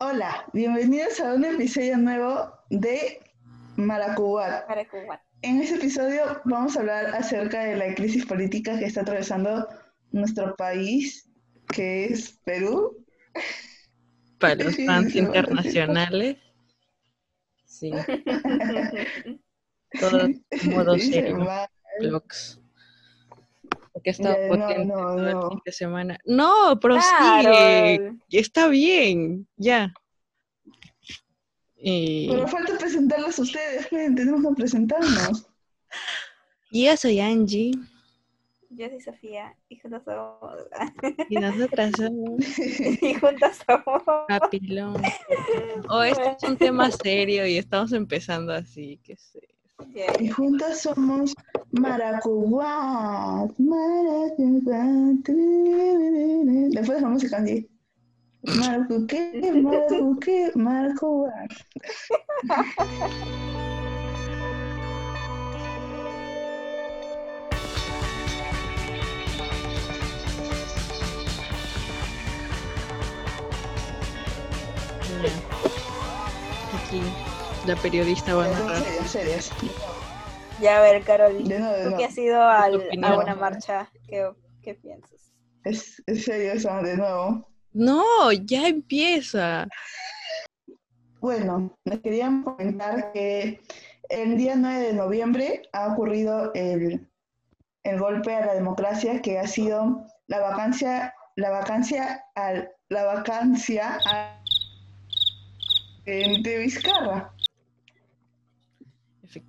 Hola, bienvenidos a un episodio nuevo de Maracubat. Maracubat. En este episodio vamos a hablar acerca de la crisis política que está atravesando nuestro país, que es Perú. Para los fans internacionales. Sí. Todo modo serio. Porque está Ya, no, potente no, todo el no. fin de semana. No, prosigue. Claro. Está bien. Ya. Y, Pero falta presentarlos a ustedes, tenemos que presentarnos. y yo soy Angie. Yo soy Sofía y juntas somos. Y nosotras somos y juntas somos. Papilón. Oh, este es un tema serio y estamos empezando así, que sé. Y juntas somos. Maracubat. Después la música, Angie. Maracuqué, Maracuqué, Maracubat. Ya. La periodista va a Ya, narrar. En serio, en serio. Ya, a ver, Carol. De nuevo, de Tú que has ido al- a una marcha, ¿qué, qué piensas? Es, en serio, eso, de nuevo. No, ya empieza. Bueno, les queríamos comentar que el día 9 de noviembre ha ocurrido el, el golpe a la democracia que ha sido la vacancia, la vacancia al, la vacancia de Vizcarra.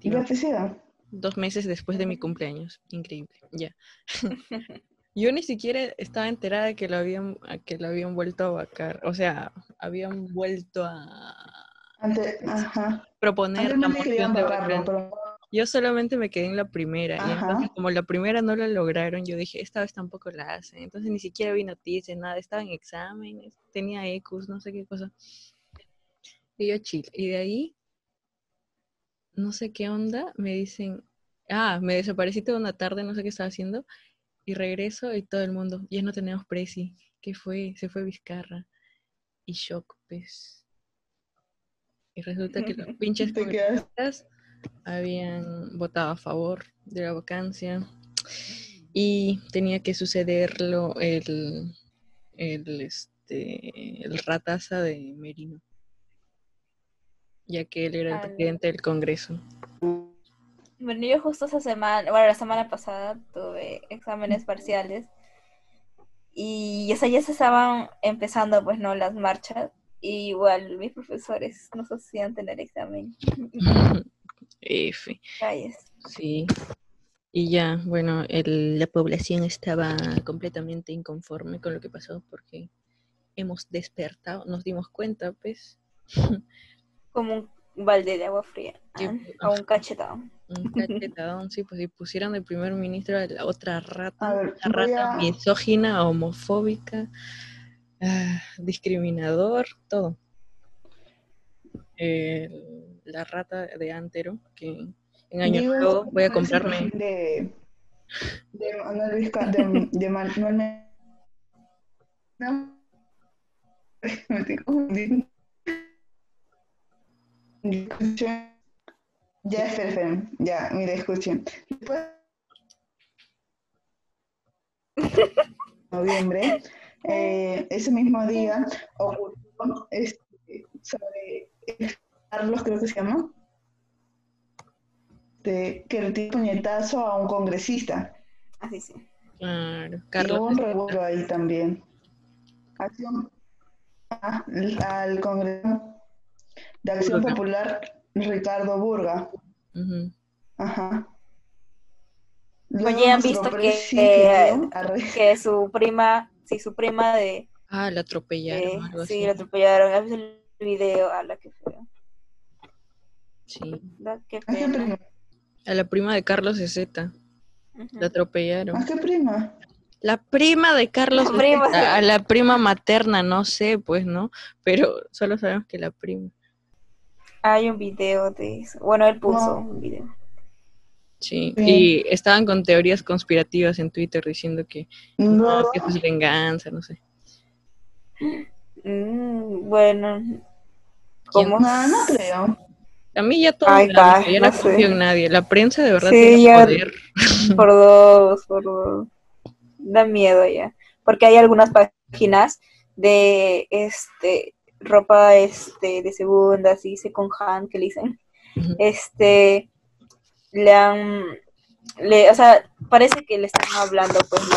Y Efectivamente. Dos meses después de mi cumpleaños. Increíble. Ya. Yo ni siquiera estaba enterada de que lo habían, que lo habían vuelto a vacar. O sea, habían vuelto a Antes, ajá. proponer la Antes moción de vacancia. pero Yo solamente me quedé en la primera. Y Ajá. entonces, como la primera no la lograron, yo dije, esta vez tampoco la hacen. Entonces, ni siquiera vi noticias, nada. Estaba en exámenes, tenía ecus, no sé qué cosa. Y yo chill. Y de ahí, no sé qué onda, me dicen, ah, me desaparecí toda una tarde, no sé qué estaba haciendo. Y regreso y todo el mundo, ya no tenemos presi. ¿Qué fue? Se fue Vizcarra. Y shock, pues. Y resulta que los pinches congresistas habían votado a favor de la vacancia y tenía que sucederlo el, el, este, el rataza de Merino, ya que él era el Al- presidente del Congreso. Bueno, yo justo esa semana, bueno, la semana pasada tuve exámenes parciales y o sea, ya se estaban empezando, pues, ¿no? Las marchas. Y igual mis profesores nos hacían tener examen. F, Calles. sí. Y ya, bueno, el- la población estaba completamente inconforme con lo que pasó porque hemos despertado, nos dimos cuenta, pues, Como un balde de agua fría. Sí, ah, O un cachetado. Un cachetadón, sí, pues si pusieran de primer ministro a la otra rata, ver, una rata a- misógina, homofóbica, ah, discriminador, todo. La rata de Antero, que en año Digo, nuevo voy a ¿cuál es el comprarme. De, de Manuel Vizca- de, de Manuel Me- No. Me estoy confundiendo. Ya, esperen, esperen. Ya, mire, escuchen. Después noviembre, eh, ese mismo día ocurrió este, sobre Carlos, creo que se llama, de, que le tiró puñetazo a un congresista. Así sí. Claro, Y Carlos. hubo un revuelo ahí también. Acción, ah, al Congreso de Acción Burga. Popular, Ricardo Burga. Ajá. Oye, Luego ¿han nuestro visto que, arre- que su prima, sí, su prima de, Ah, la atropellaron, algo sí, así. la atropellaron, ¿has visto el video? A la que fue, Sí. da, qué ¿A qué pena. prima? A la prima de Carlos Z. Ujú. La atropellaron. ¿A qué prima? La prima de Carlos La prima, Zeta, sí. a la prima materna, no sé, pues, ¿no? Pero solo sabemos que la prima. Hay un video de eso. Bueno, él puso No. un video. Sí, Sí. y estaban con teorías conspirativas en Twitter diciendo que, No, no, que eso es venganza, no sé. Mm, bueno. ¿cómo? No, no creo. A mí ya todo Ay, me miedo, yo no confío en nadie. La prensa de verdad Sí, tiene ya- poder. Por dos, por dos. Da miedo ya. Porque hay algunas páginas de este ropa este de segunda, así second hand que le dicen. Este le han le, o sea, parece que le están hablando pues ¿no?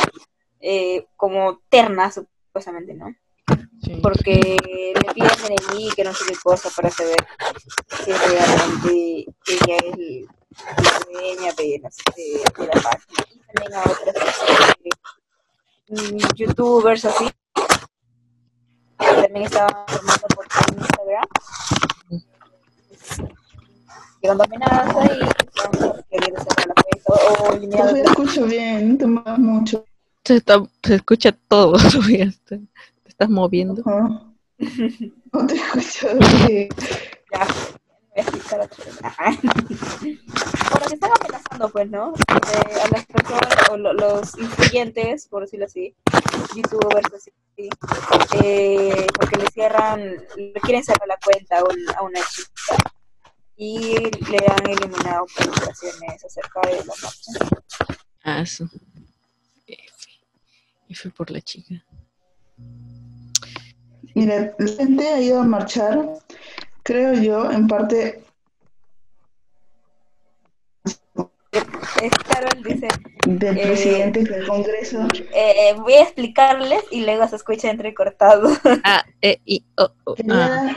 Eh, como terna supuestamente, ¿no? Sí. Porque le piden NNI que no sé qué cosa para saber si realmente ella es la dueña de, de, de la página. Y también a otras este, mm, youtubers así. Que También estaban formando por Instagram. Llegando amenaza y estaban queriendo cerrar la cuenta o, o eliminar No te escucho bien, no te muevas mucho. Se, está- se escucha todo. Sofía, Te te estás moviendo. Ajá. No te escucho bien. Ya, voy a explicar otra vez. Bueno, que están amenazando, pues, ¿no? De- a las personas, o lo- los influyentes, por decirlo así, youtubers, así, eh, porque le cierran, le quieren cerrar la cuenta a, un- a una chica y le han eliminado publicaciones acerca de la marcha. Ah, sí. F. F por la chica. Mira, la gente ha ido a marchar, creo yo, en parte Es Carol dice, del Eh, presidente del Congreso. eh, voy a explicarles y luego se escucha entrecortado. Ah, eh, y, oh, oh, Quería ah.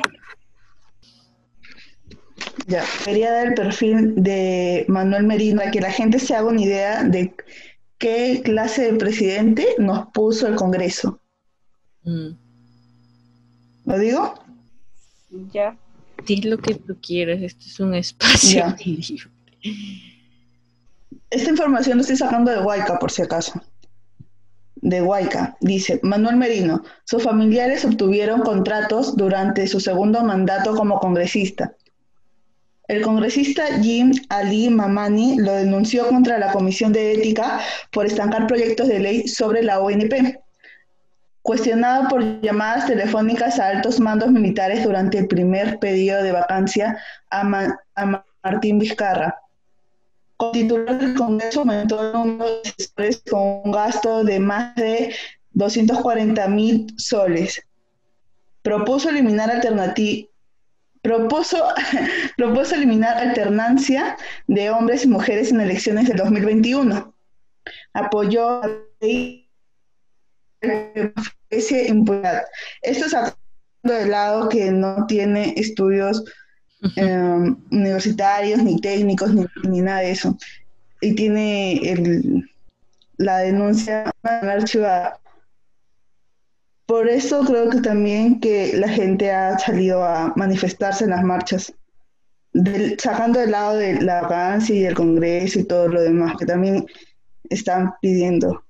ya, quería dar el perfil de Manuel Merino para que la gente se haga una idea de qué clase de presidente nos puso el Congreso. Mm. ¿Lo digo? ya. Di lo que tú quieras. Este es un espacio Ya. libre. Esta información la estoy sacando de Huayca, por si acaso. De Huayca. Dice, Manuel Merino, sus familiares obtuvieron contratos durante su segundo mandato como congresista. El congresista Jim Ali Mamani lo denunció contra la Comisión de Ética por estancar proyectos de ley sobre la ONP. Cuestionado por llamadas telefónicas a altos mandos militares durante el primer pedido de vacancia a, a Ma- Martín Vizcarra. Con titular del Congreso aumentó el número de asesores con un gasto de más de 240 mil soles. Propuso eliminar alternati- propuso, propuso eliminar alternancia de hombres y mujeres en elecciones del 2021. Apoyó la ley impunidad. Esto sacando de lado que no tiene estudios eh, universitarios, ni técnicos, ni, ni nada de eso. Y tiene el, la denuncia archivada. Por eso creo que también que la gente ha salido a manifestarse en las marchas, del- sacando de lado de la vacancia y el Congreso y todo lo demás que también están pidiendo.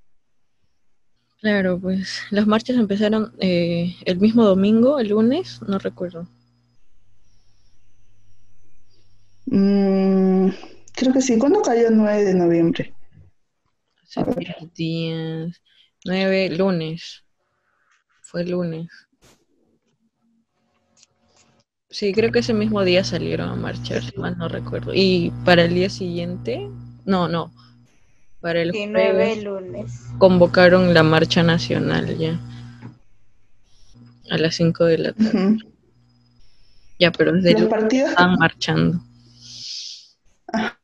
Claro, pues las marchas empezaron eh, el mismo domingo, el lunes, no recuerdo. Mm, creo que sí. ¿Cuándo cayó el 9 de noviembre? Hace días. Nueve, lunes. Fue lunes. Sí, creo que ese mismo día salieron a marchar, si mal no recuerdo. Y para el día siguiente, no, no. Para el Sí, nueve jueves lunes. convocaron la marcha nacional ya. A las 5 de la tarde. Ya, pero desde Los el partidos están marchando.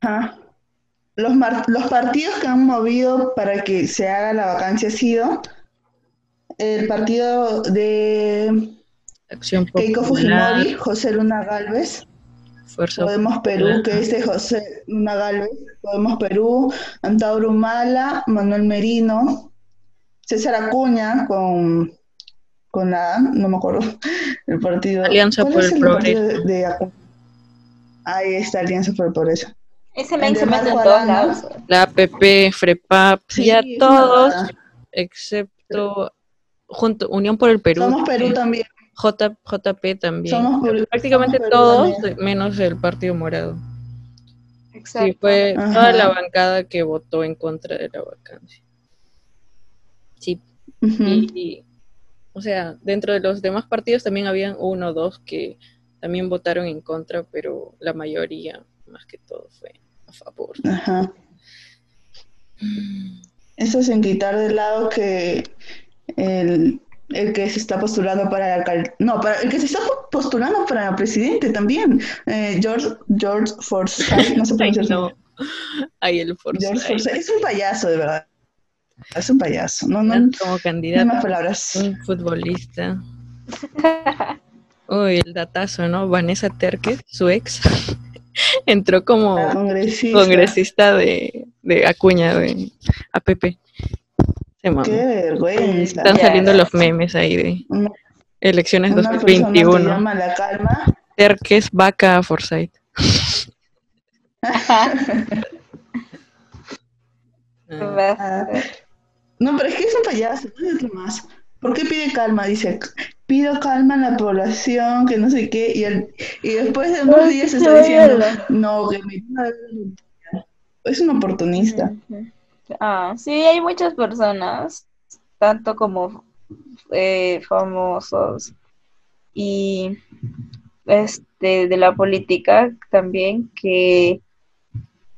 Ajá. Los, mar- los partidos que han movido para que se haga la vacancia ha sido el partido de Acción Keiko Popular, Fujimori, José Luna Galvez, Fuerza Podemos Perú, que es de José Luna Galvez, Podemos Perú, Antauro Humala, Manuel Merino, César Acuña con, con la, no me acuerdo, el partido. Alianza ¿Cuál por el de- Progreso. de Acuña? Ahí está, Alianza por el Progreso. Ese men se mete en todos lados. La APP, FREPAP, Sí, ya es una todos, excepto junto Unión por el Perú, Somos Perú también. J, JP también. Somos Perú- Prácticamente somos Perú todos, también. menos el Partido Morado. Exacto. Sí, fue Ajá. toda la bancada que votó en contra de la vacancia. Sí, y o sea, dentro de los demás partidos también habían uno o dos que también votaron en contra, pero la mayoría, más que todo, fue favor. Ajá. Eso sin quitar de lado que el, el que se está postulando para alcal- no, para el que se está postulando para presidente también, eh, George George Forsyth, no sé pronunciar no. Ay, el George Forsyth. Es un payaso de verdad. Es un payaso. No, no, Como no candidato, más palabras. un futbolista. Uy, el datazo, ¿no? Vanessa Terque, su ex, entró como La congresista. congresista de, de Acuña, de APP. Se mamó. Qué vergüenza. Están Ya, saliendo ya. los memes ahí de Una, elecciones una persona que 2021. llama la calma. Terques, vaca, Forsyth. Ah, Ah, No, pero es que es un payaso, no otro más. ¿Por qué pide calma? Dice, pido calma a la población, que no sé qué, y, el- y después de unos días se está diciendo, no, que me... Es un oportunista. Ah, sí, hay muchas personas, tanto como eh, famosos y este de la política también que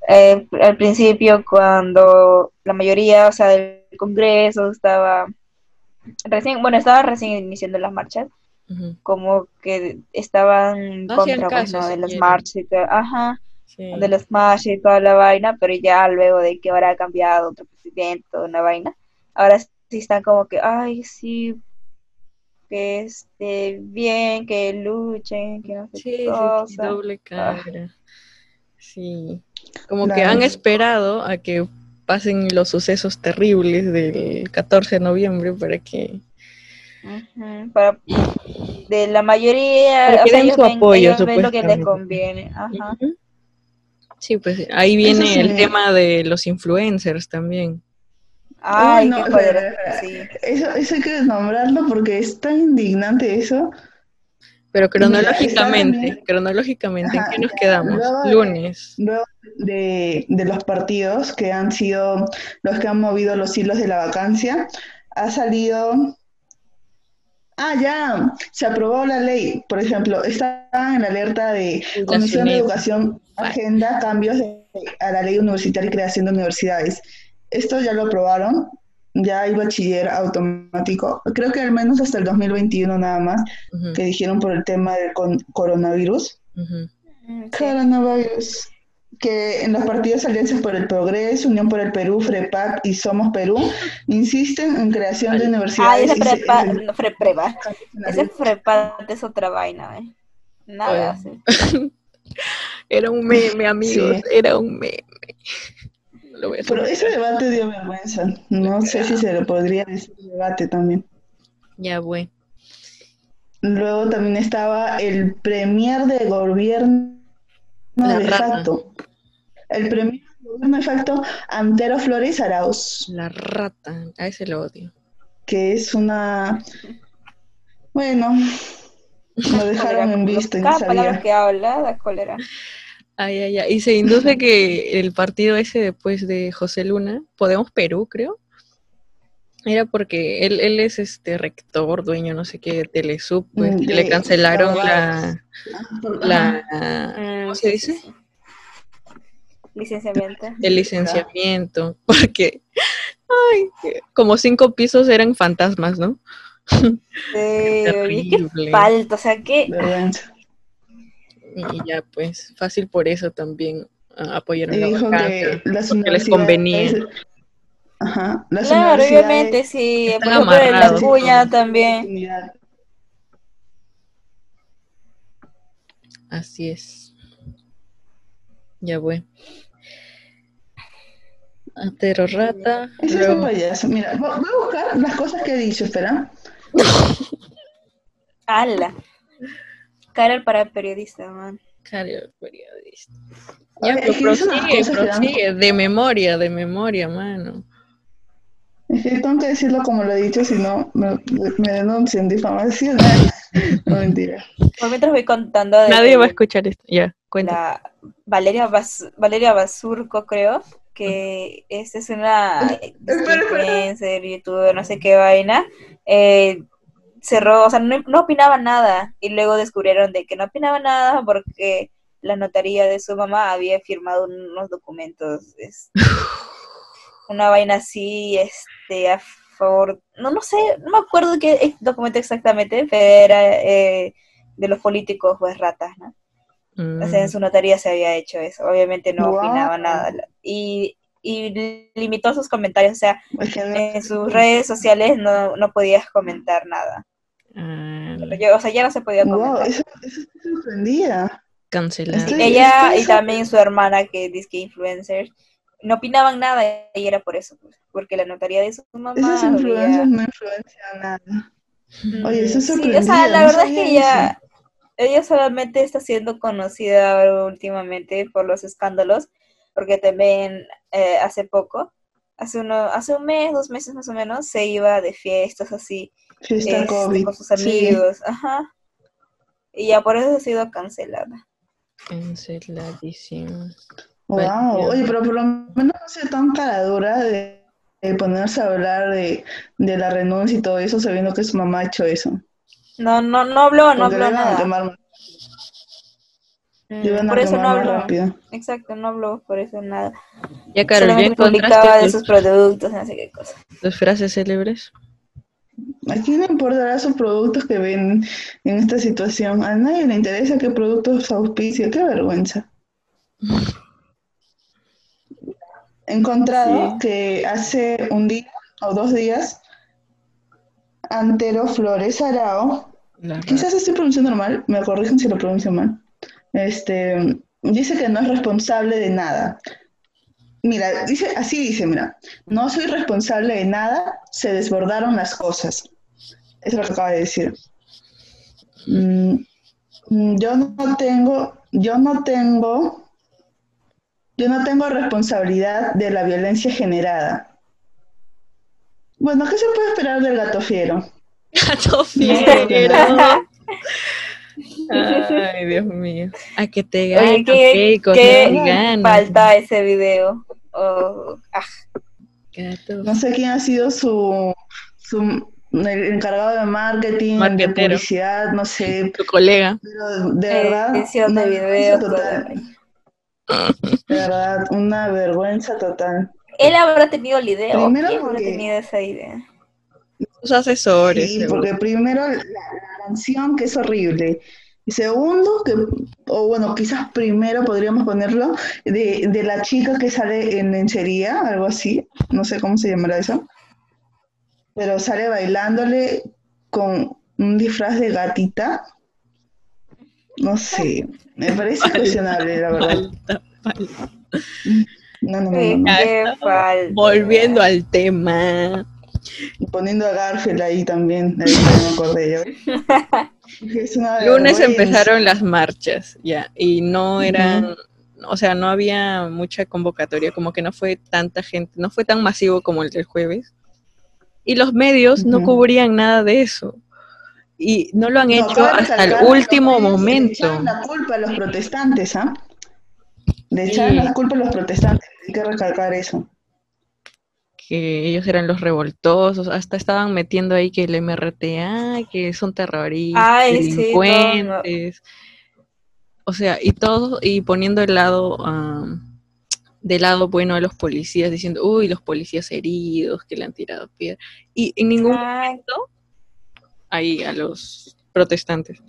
eh, al principio cuando la mayoría, o sea, del Congreso estaba recién, bueno, estaba recién iniciando las marchas, como que estaban No contra pues, caso ¿no? de las marchas y todo. Ajá sí. de los Smash y toda la vaina, pero ya luego de que ahora ha cambiado otro presidente, toda una vaina, ahora sí están como que, ay, sí, que esté bien, que luchen, que no sé Sí, qué sí, sí, cosa. doble Ah. cara. Sí. Como que han esperado a que pasen los sucesos terribles del 14 de noviembre para que para, de la mayoría, Para que o sea, den ellos su ven, apoyo, ven lo que les supuestamente. conviene. Ajá. Ujú. Sí, pues ahí viene sí. el tema de los influencers también. Ay, no, qué espera, Sí. Eso, eso hay que nombrarlo porque es tan indignante eso. Pero Mira, cronológicamente, cronológicamente, ¿en qué nos quedamos? luego Lunes. Luego de, de los partidos que han sido los que han movido los hilos de la vacancia, ha salido... Ah, ya, se aprobó la ley. Por ejemplo, está en la alerta de Comisión de. Educación, Agenda, cambios de- a la ley universitaria y creación de universidades. Esto ya lo aprobaron, ya hay bachiller automático, creo que al menos hasta el 2021 nada más, que dijeron por el tema del con- coronavirus. Coronavirus. Que en los partidos Alianzas por el Progreso, Unión por el Perú, FREPAC y Somos Perú insisten en creación de universidades. ese y se- prepa, se- no, frepreva. Ese frepa es otra vaina, ¿eh? Nada Oye. hace. Era un meme, amigos, Sí. era un meme. No lo voy a Pero ese debate dio vergüenza. No sé si se le podría decir debate también. Ya, bueno. Luego también estaba el premier de gobierno La de rata. facto. El gobierno de facto, Antero Flores Arauz. La rata, a ese lo odio. que es una... Bueno, lo dejaron en visto no Cada palabra que habla da cólera. Ay, ay, ay. Y se induce que el partido ese después de José Luna, Podemos Perú, creo, era porque él, él es este rector, dueño, no sé qué, de Telesub, pues, Mm, y le cancelaron abogados. la, Ajá. la ¿cómo se sí, dice? Licenciamiento. el licenciamiento, porque ay, como cinco pisos eran fantasmas, ¿no? Sí, qué Terrible. falta, o sea, que Vergüenza. Y ya, pues, fácil por eso también apoyaron Y la vacancia, que las porque les convenía. Ajá, las Claro, obviamente, sí. Por ejemplo, en la cuña también. Así es. Ya voy. Atero rata. Ese es un payaso. Mira, vo- voy a buscar las cosas que he dicho, espera. ¡Hala! Cara para el periodista, man. Cario periodista. Ya, Oye, pero prosigue, dan- prosigue. De memoria, de memoria, mano. Es que tengo que decirlo como lo he dicho, si no me, me denuncian difamación. No, mentira. Por mientras voy contando de Nadie va a escuchar esto. Ya, la Valeria, Bas- Valeria Basurco, creo, que esta es una influencer, youtuber, no sé qué vaina. Eh, cerró, o sea, no, no opinaba nada. Y luego descubrieron de que no opinaba nada porque la notaría de su mamá había firmado unos documentos, es- una vaina así, este, a favor, no, no sé, no me acuerdo qué documento exactamente, pero era eh, de los políticos, pues ratas, ¿no? O sea, en Mm, su notaría se había hecho eso, obviamente no Guau. opinaba nada. Y, y limitó sus comentarios, o sea, Es que no- en sus redes sociales no, no podías comentar nada. Pero yo- o sea, ya no se podía Wow, comentar. eso, eso estoy sorprendida. cancelado. Estoy- Ella estoy y también su hermana, que dice que influencers, no opinaban nada y era por eso, pues, porque la notaría de su mamá Esas había- influencias no influencian nada. Oye, eso es Sí, o sea, la no verdad es que ella, ella solamente está siendo conocida últimamente por los escándalos, porque también eh, hace poco, hace uno, hace un mes, dos meses más o menos, se iba de fiestas así Fiesta este, COVID. con sus Sí. amigos, ajá, y ya por eso ha sido cancelada. Canceladísimo. Wow. Oye, pero por lo menos no sea tan cara dura de, de ponerse a hablar de, de la renuncia y todo eso, sabiendo que su mamá ha hecho eso. No, no, no habló, no habló nada. más- Mm, por eso no habló. rápido. Exacto, no habló por eso nada. Ya, Carol, ¿ya Solamente publicaba de sus productos, no sé qué cosa. tus frases célebres? ¿A quién le importará sus productos que ven en esta situación? A nadie le interesa qué productos auspicia, qué vergüenza. He encontrado Sí. que hace un día o dos días, Antero Flores Arao, quizás estoy pronunciando mal, me corrigen si lo pronuncio mal, este, dice que no es responsable de nada. Mira, dice, así dice, mira, no soy responsable de nada, se desbordaron las cosas. Eso es lo que acaba de decir. Mm, mm, yo no tengo, yo no tengo, yo no tengo responsabilidad de la violencia generada. Bueno, ¿qué se puede esperar del gato fiero? Gato fiero. Ay, Dios mío. A que te Oye, ganan, ¿qué, qué falta ese video? Oh, ah, Gato. No sé quién ha sido su, su el encargado de marketing, de publicidad, no sé, Tu colega. pero de verdad, edición una de total, de verdad, una vergüenza total. Él habrá tenido la idea, o Primero quién habrá tenido esa idea. Tus asesores. Sí, porque primero la, la canción que es horrible. Y segundo, que, o bueno, quizás primero podríamos ponerlo, de, de la chica que sale en lencería, algo así, no sé cómo se llamará eso, pero sale bailándole con un disfraz de gatita. No sé, me parece cuestionable, la verdad. Falta, falta. No, no, no, Qué, no, no. qué falta. Volviendo al tema. Y poniendo a Garfield ahí también, ahí me acordé yo. Es Lunes empezaron las marchas, ya, y no eran, o sea, no había mucha convocatoria, como que no fue tanta gente, no fue tan masivo como el del jueves. Y los medios no cubrían nada de eso. Y no lo han No, hecho hasta el último momento. echaron la culpa a los protestantes, ¿ah? Le echaron Sí. la culpa a los protestantes, hay que recalcar eso. que ellos eran los revoltosos, hasta estaban metiendo ahí que el MRTA, que son terroristas, Ay, sí, delincuentes, o sea, y todo, y poniendo el lado, am, del lado bueno a los policías, diciendo, uy, los policías heridos, que le han tirado piedra, y en ningún Ay, momento ahí a los protestantes.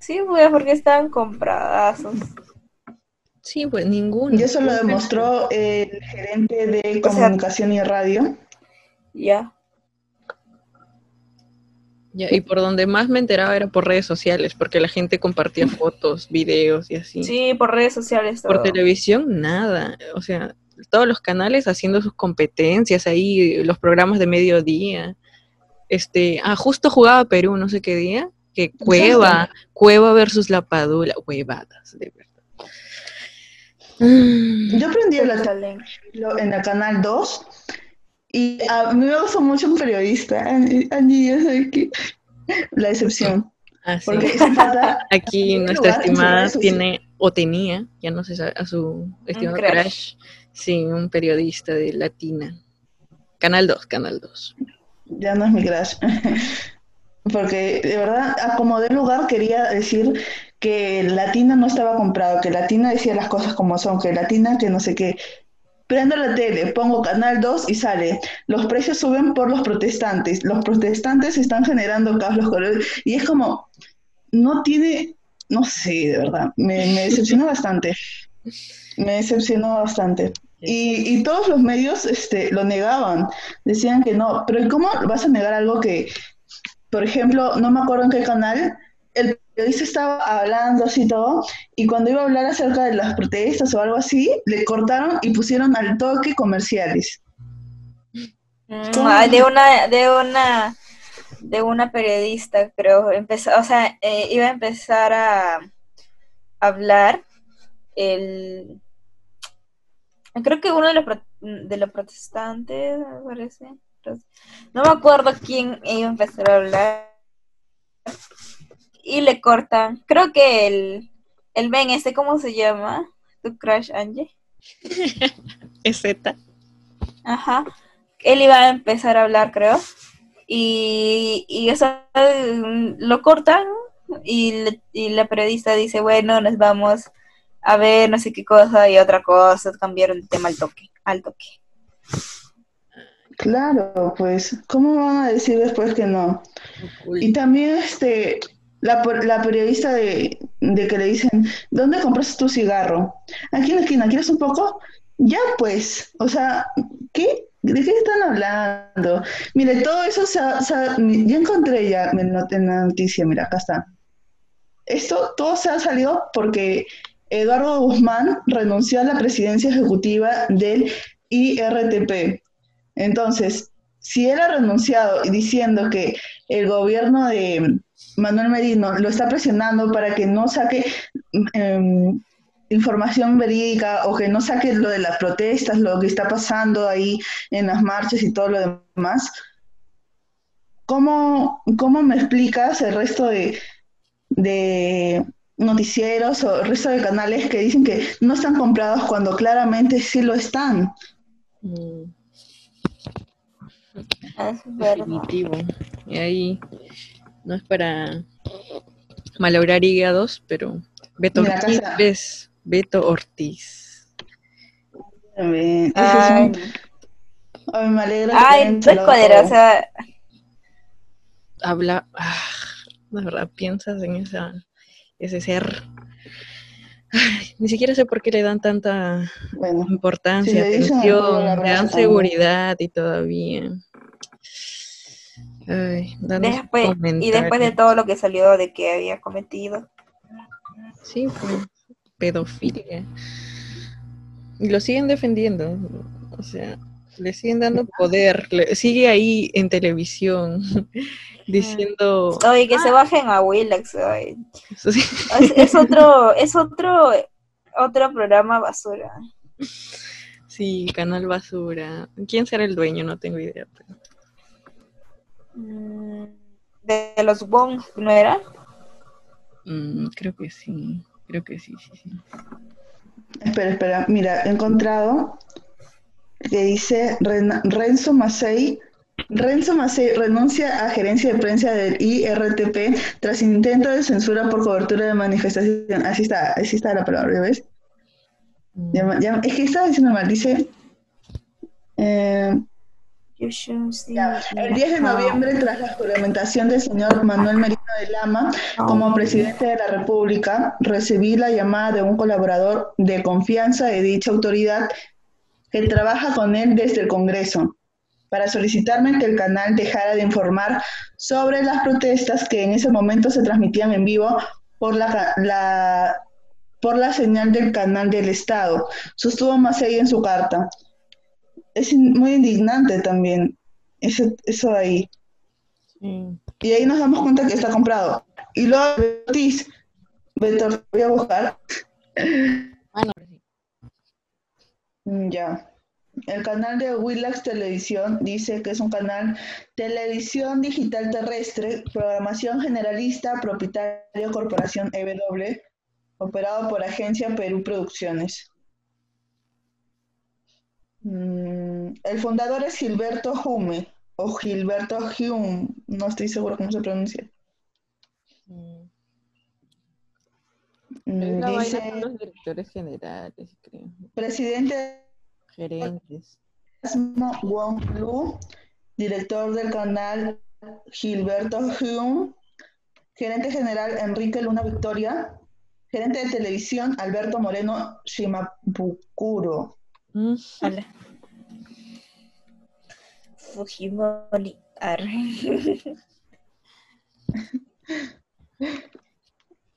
sí, pues, porque estaban compradazos. Sí, pues ninguno. Y eso lo demostró el gerente de O sea- comunicación y radio. Ya. Ya, y por donde más me enteraba era por redes sociales, porque la gente compartía fotos, videos y así. Sí, por redes sociales. Por televisión, nada. O sea, todos los canales haciendo sus competencias ahí, los programas de mediodía. Este, ah, justo jugaba Perú, no sé qué día, que Cueva, Cueva versus La Padula, huevadas, de verdad. Mm, Yo aprendí Jerusalén. lo- en el canal 2 y a mí me gusta mucho un periodista, sabe que- la excepción, ah, sí. porque Aquí nuestra estimada tiene, o tenía, ya no sabe, a su estimado crush, sí, un periodista de Latina. Canal 2, Canal 2. ya no es mi crush. Porque de verdad, a como de lugar quería decir que Latina no estaba comprado, que Latina decía las cosas como son, que Latina que no sé qué. Prendo la tele, pongo Canal 2 y sale. Los precios suben por los protestantes. Los protestantes están generando caos colores. Y es como, no tiene, no sé, de verdad, me, me decepcionó bastante. Me decepcionó bastante. Y, y, todos los medios este, lo negaban, decían que no, pero ¿cómo vas a negar algo que, por ejemplo, no me acuerdo en qué canal, el periodista estaba hablando así todo, y cuando iba a hablar acerca de las protestas o algo así, le cortaron y pusieron al toque comerciales. Mm, de una, de una, de una periodista, creo, empezó, o sea, eh, iba a empezar a hablar el creo que uno de los, de los protestantes, me parece. No me acuerdo quién iba a empezar a hablar. Y le cortan. Creo que el, el Ben, este, ¿cómo se llama? ¿Tu crush, Angie? es Z. Ajá. Él iba a empezar a hablar, creo. Y, y eso lo cortan y, y la periodista dice, bueno, nos vamos a ver, no sé qué cosa y otra cosa, cambiaron el tema al toque, al toque. Claro, pues, ¿cómo van a decir después que no? Y también este, la, la periodista de, que le dicen, ¿dónde compras tu cigarro? Aquí en la esquina, ¿quieres un poco? Ya pues, o sea, ¿qué? ¿De qué están hablando? Mire, todo eso se, ya encontré ya en la noticia, mira, acá está. Esto todo se ha salido porque Eduardo Guzmán renunció a la presidencia ejecutiva del IRTP. Entonces, si él ha renunciado diciendo que el gobierno de Manuel Merino lo está presionando para que no saque em, información verídica o que no saque lo de las protestas, lo que está pasando ahí en las marchas y todo lo demás, ¿cómo, cómo me explicas el resto de, de noticieros o el resto de canales que dicen que no están comprados cuando claramente sí lo están. Mm. Definitivo. Y ahí no es para malograr hígados, pero Beto Ortiz es Beto Ortiz. Ay, me alegra Ay, que poderosa. Habla, ah, de verdad, piensas en esa ese ser. ni siquiera sé por qué le dan tanta importancia, atención, le, dan seguridad y todavía. Después, y después de todo lo que salió de que había cometido. Sí, pues, pedofilia. Y lo siguen defendiendo. O sea, le siguen dando poder, sigue ahí en televisión diciendo... Oye, que se ah". bajen a Willax. Es, otro, es otro, otro programa basura. Sí, canal basura. ¿Quién será el dueño? No tengo idea. Mm, ¿De los Wong no era? Mm, creo que sí, creo que sí, sí, sí. Espera, espera, mira, he encontrado que dice Renzo Macei. Renzo Macei renuncia a gerencia de prensa del IRTP tras intento de censura por cobertura de manifestación. Así está, así está la palabra, ¿ves? es que estaba diciendo mal, dice... Eh, el 10 de noviembre, tras la juramentación del señor Manuel Merino de Lama como presidente de la República, recibí la llamada de un colaborador de confianza de dicha autoridad que trabaja con él desde el Congreso para solicitarme que el canal dejara de informar sobre las protestas que en ese momento se transmitían en vivo por la, por la señal del canal del Estado. Sostuvo Macei en su carta. Es muy indignante también eso, eso ahí. Y ahí nos damos cuenta que está comprado. Y luego, Betis, voy a buscar. Mm, ya. El canal de Willax Televisión dice que es un canal televisión digital terrestre, programación generalista, propietario Corporación EW, operado por Agencia Perú Producciones. Mm, el fundador es Gilberto Jume. o Gilberto Hume, no estoy seguro cómo se pronuncia. Mm. Vaina Dice los directores generales, creo. presidente Gerentes. Wong Lu, director del canal Gilberto Hume, gerente general Enrique Luna Victoria, gerente de televisión Alberto Moreno Shimabukuro. Mm, Hola. Fujimori.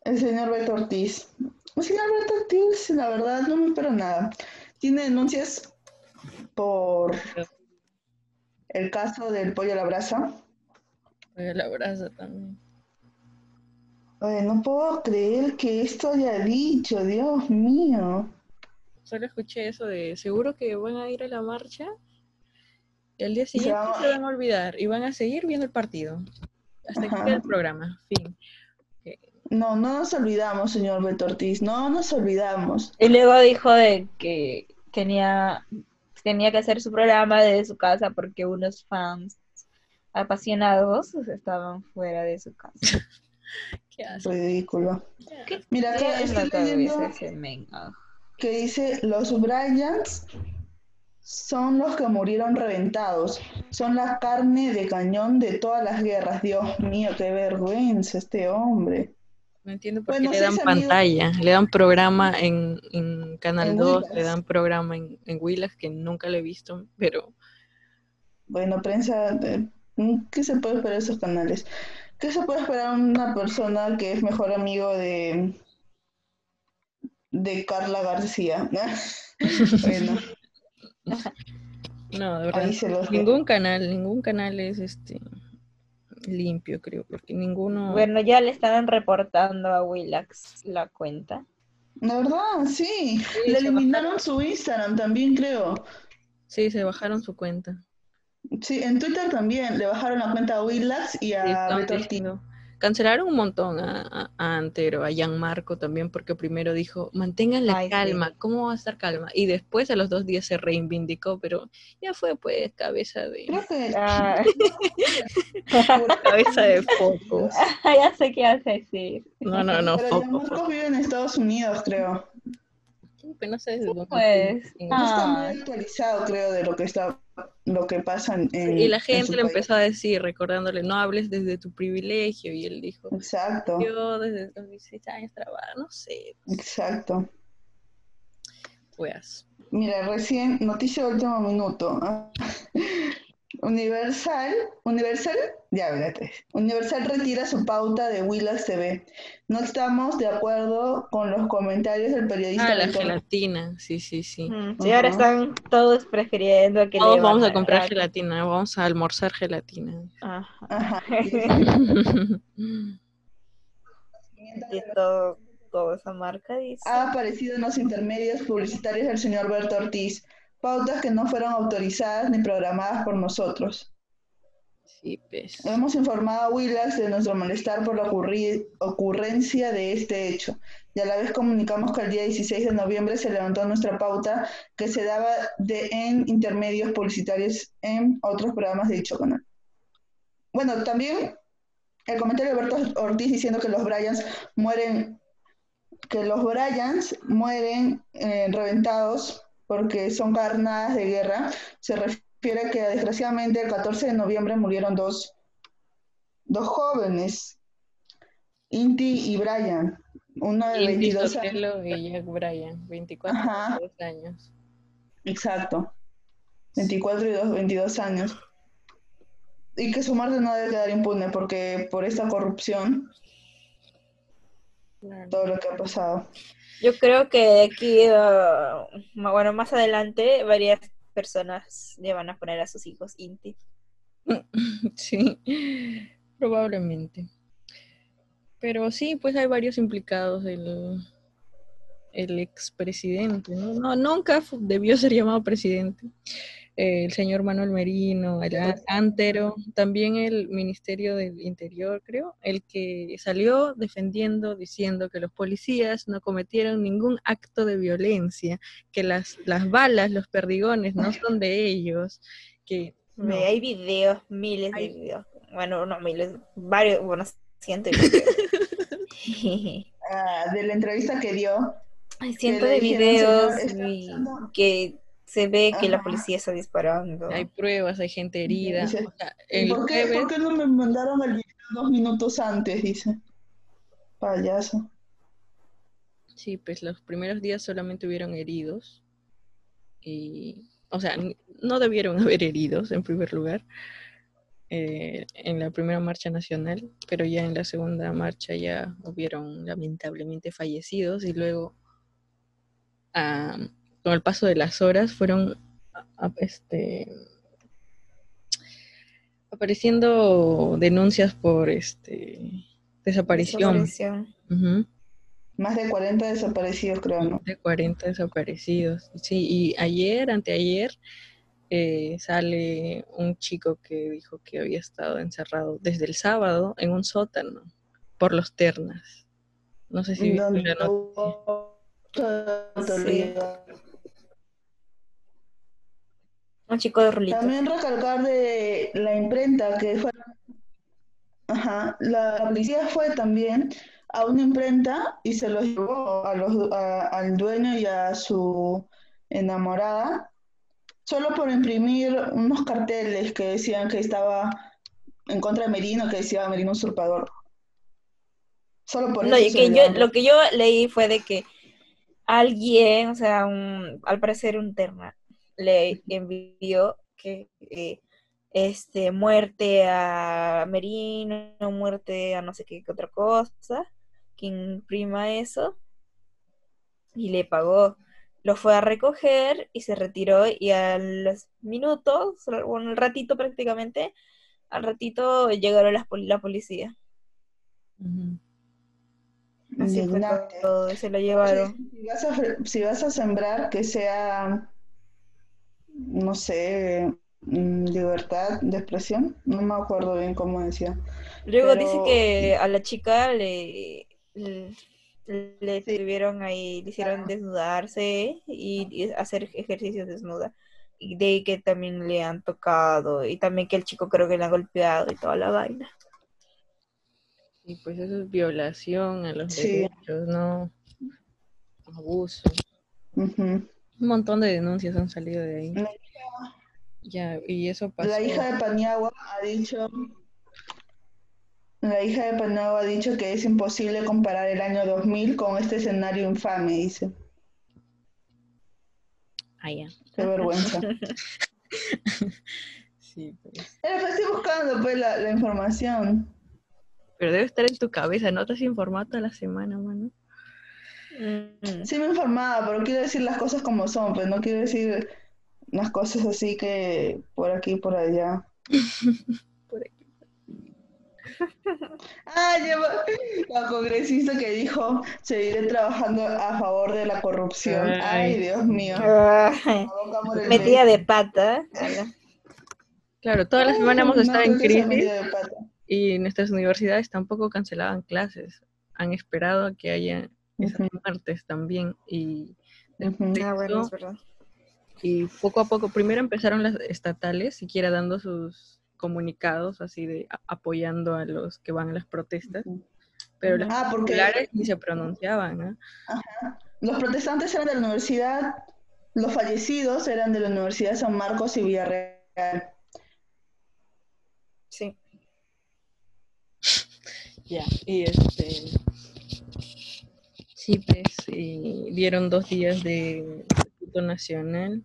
El señor Beto Ortiz. El señor Beto Ortiz, la verdad, no me espero nada. Tiene denuncias por el caso del pollo a la brasa. Oye, la brasa también. Oye, no puedo creer que esto haya dicho, Dios mío. Solo escuché eso de seguro que van a ir a la marcha y al día siguiente se van a olvidar y van a seguir viendo el partido. Hasta que Ajá. quede el programa. Fin. No, no nos olvidamos, señor Beto Ortiz, no nos olvidamos. Y luego dijo de que tenía, tenía que hacer su programa desde su casa porque unos fans apasionados estaban fuera de su casa. ¿Qué hace? Ridículo. ¿Qué Mira, acá estoy leyendo ese men? Ah. Que dice, los Bryans son los que murieron reventados, son la carne de cañón de todas las guerras. Dios mío, qué vergüenza este hombre. No entiendo por Bueno, qué le dan amigo- pantalla. Le dan programa en, en Canal En 2, le dan programa en, en Willax, que nunca lo he visto, pero Bueno, prensa, eh, ¿qué se puede esperar de esos canales? ¿Qué se puede esperar de una persona que es mejor amigo de, de Carla García? bueno, no, de verdad. ahí se los Ningún canal, ningún canal es este limpio, creo, porque ninguno. Bueno, ya le estaban reportando a Willax la cuenta. La verdad, sí. Sí, Le eliminaron su Instagram también, creo. Sí, se bajaron su cuenta. Sí, en Twitter también le bajaron la cuenta a Willax y Sí, a Beto Ortiz. Cancelaron un montón a, a- a Antero, a Gianmarco también, porque primero dijo, mantengan la Ay, sí. calma, ¿cómo va a estar calma? Y después a los dos días se reivindicó, pero ya fue pues cabeza de Creo que Ah, cabeza de foco. ya sé qué vas a decir. No, no, no, pero. Gianmarco vive en Estados Unidos, creo. Pues no sé desde dónde pues. No está muy Ah. actualizado, creo, de lo que está, lo que pasa en, Y la en gente le país. empezó a decir, recordándole, no hables desde tu privilegio, y él dijo, Exacto, yo desde los 16 años trabajo, no sé, exacto. pues. Mira, recién, noticia de último minuto. Universal, Universal, ya espérate. Universal retira su pauta de Willax TV. No estamos de acuerdo con los comentarios del periodista Ah, la gelatina, sí, sí, sí. Mm, Sí, ahora están todos prefiriendo que Todos vamos a comprar gelatina, vamos a almorzar gelatina. Ajá. Ajá. Y todo, toda esa marca dice. Ha aparecido en los intermedios publicitarios del señor Berto Ortiz. Pautas que no fueron autorizadas ni programadas por nosotros. Sí, pues. Hemos informado a Willax de nuestro malestar por la ocurrencia de este hecho y a la vez comunicamos que el día 16 de noviembre se levantó nuestra pauta que se daba de, en intermedios publicitarios en otros programas de dicho canal. Bueno, también el comentario de Alberto Ortiz diciendo que los Bryans mueren, que los Bryans mueren eh, reventados porque son carnadas de guerra, se refiere a que desgraciadamente el 14 de noviembre murieron dos, dos jóvenes, Inti y Brian, uno de Indy 22 años. Sotelo y Jack Bryan, 24 Ajá. 22 años. Exacto. 24 y dos- 22 años. Y que su muerte no debe quedar impune porque por esta corrupción, Claro. todo lo que ha pasado. Yo creo que de aquí, ma- bueno, más adelante, varias personas le van a poner a sus hijos Inti. Sí, probablemente. Pero sí, pues hay varios implicados. El, el expresidente, ¿no? No, nunca debió ser llamado presidente. Eh, el señor Manuel Merino, el Antero, también el Ministerio del Interior, creo, el que salió defendiendo, diciendo que los policías no cometieron ningún acto de violencia, que las, las balas, los perdigones no son de ellos, que No. Hay videos, miles Hay- de videos. Bueno, no miles, varios, bueno, cientos de videos. Ah, de la entrevista que dio. Hay cientos de videos que se ve que la policía está disparando. Hay pruebas, hay gente herida. Dice, O sea, ¿Y el ¿Por qué, jueves, ¿Por qué no me mandaron el video dos minutos antes? Dice. Payaso. sí, pues los primeros días solamente hubieron heridos. Y, o sea, no debieron haber heridos en primer lugar eh, en la primera marcha nacional, pero ya en la segunda marcha ya hubieron lamentablemente fallecidos y luego con el paso de las horas fueron este, apareciendo denuncias por este desaparición. Más de 40 desaparecidos, creo, ¿no? de 40 desaparecidos. Sí, y ayer, anteayer, eh, sale un chico que dijo que había estado encerrado desde el sábado en un sótano por los ternas. No sé si No, viste la no, noticia. Un chico de rulito. También recalcar de la imprenta que fue. Ajá, la policía fue también a una imprenta y se los llevó a los, a- al dueño y a su enamorada solo por imprimir unos carteles que decían que estaba en contra de Merino, que decía Merino usurpador. Solo por No, eso y que lo yo, lo que yo leí fue de que alguien, o sea, un, al parecer un terna, le envió que eh, este muerte a Merino, muerte a no sé qué, qué otra cosa, que imprima eso, y le pagó. Lo fue a recoger y se retiró y a los minutos, un ratito prácticamente, al ratito llegaron las la policía. Así fue todo, se lo llevaron. Si vas a, fre- si vas a sembrar, que sea, no sé, mm, libertad de expresión. No me acuerdo bien cómo decía. Luego Pero- dice que a la chica le, le, le Sí. tuvieron ahí, le hicieron desnudarse y, y hacer ejercicios desnuda. Y de ahí que también le han tocado y también que el chico creo que le ha golpeado y toda la vaina. Y pues eso es violación a los Sí. derechos, ¿no? Abuso. Un montón de denuncias han salido de ahí. La- Ya, y eso pasó. La hija de Paniagua ha dicho, la hija de Paniagua ha dicho que es imposible comparar el año 2000 con este escenario infame, dice. Ah, ya. Qué vergüenza. Sí, pues. Eh, pues estoy buscando pues la, la información. Pero debe estar en tu cabeza, ¿no? Te has informado toda la semana, mano. Mm. Sí me informaba, pero quiero decir las cosas como son, pues no quiero decir unas cosas así que por aquí y por allá. Por aquí. Ah, lleva la congresista que dijo, seguiré trabajando a favor de la corrupción. Ay. Ay, Dios mío. Ay, Metida de pata. Claro, toda la semana hemos No, estado en crisis y nuestras universidades tampoco cancelaban clases. Han esperado a que haya esas muertes también y. Ah, bueno, es Eso. verdad. Y poco a poco, primero empezaron las estatales, siquiera dando sus comunicados así de a- apoyando a los que van a las protestas, pero las Ah, porque populares ni se pronunciaban, ¿no? los protestantes eran de la universidad, los fallecidos eran de la Universidad de San Marcos y Villarreal. Sí. Ya, y este. Y dieron dos días de Instituto Nacional.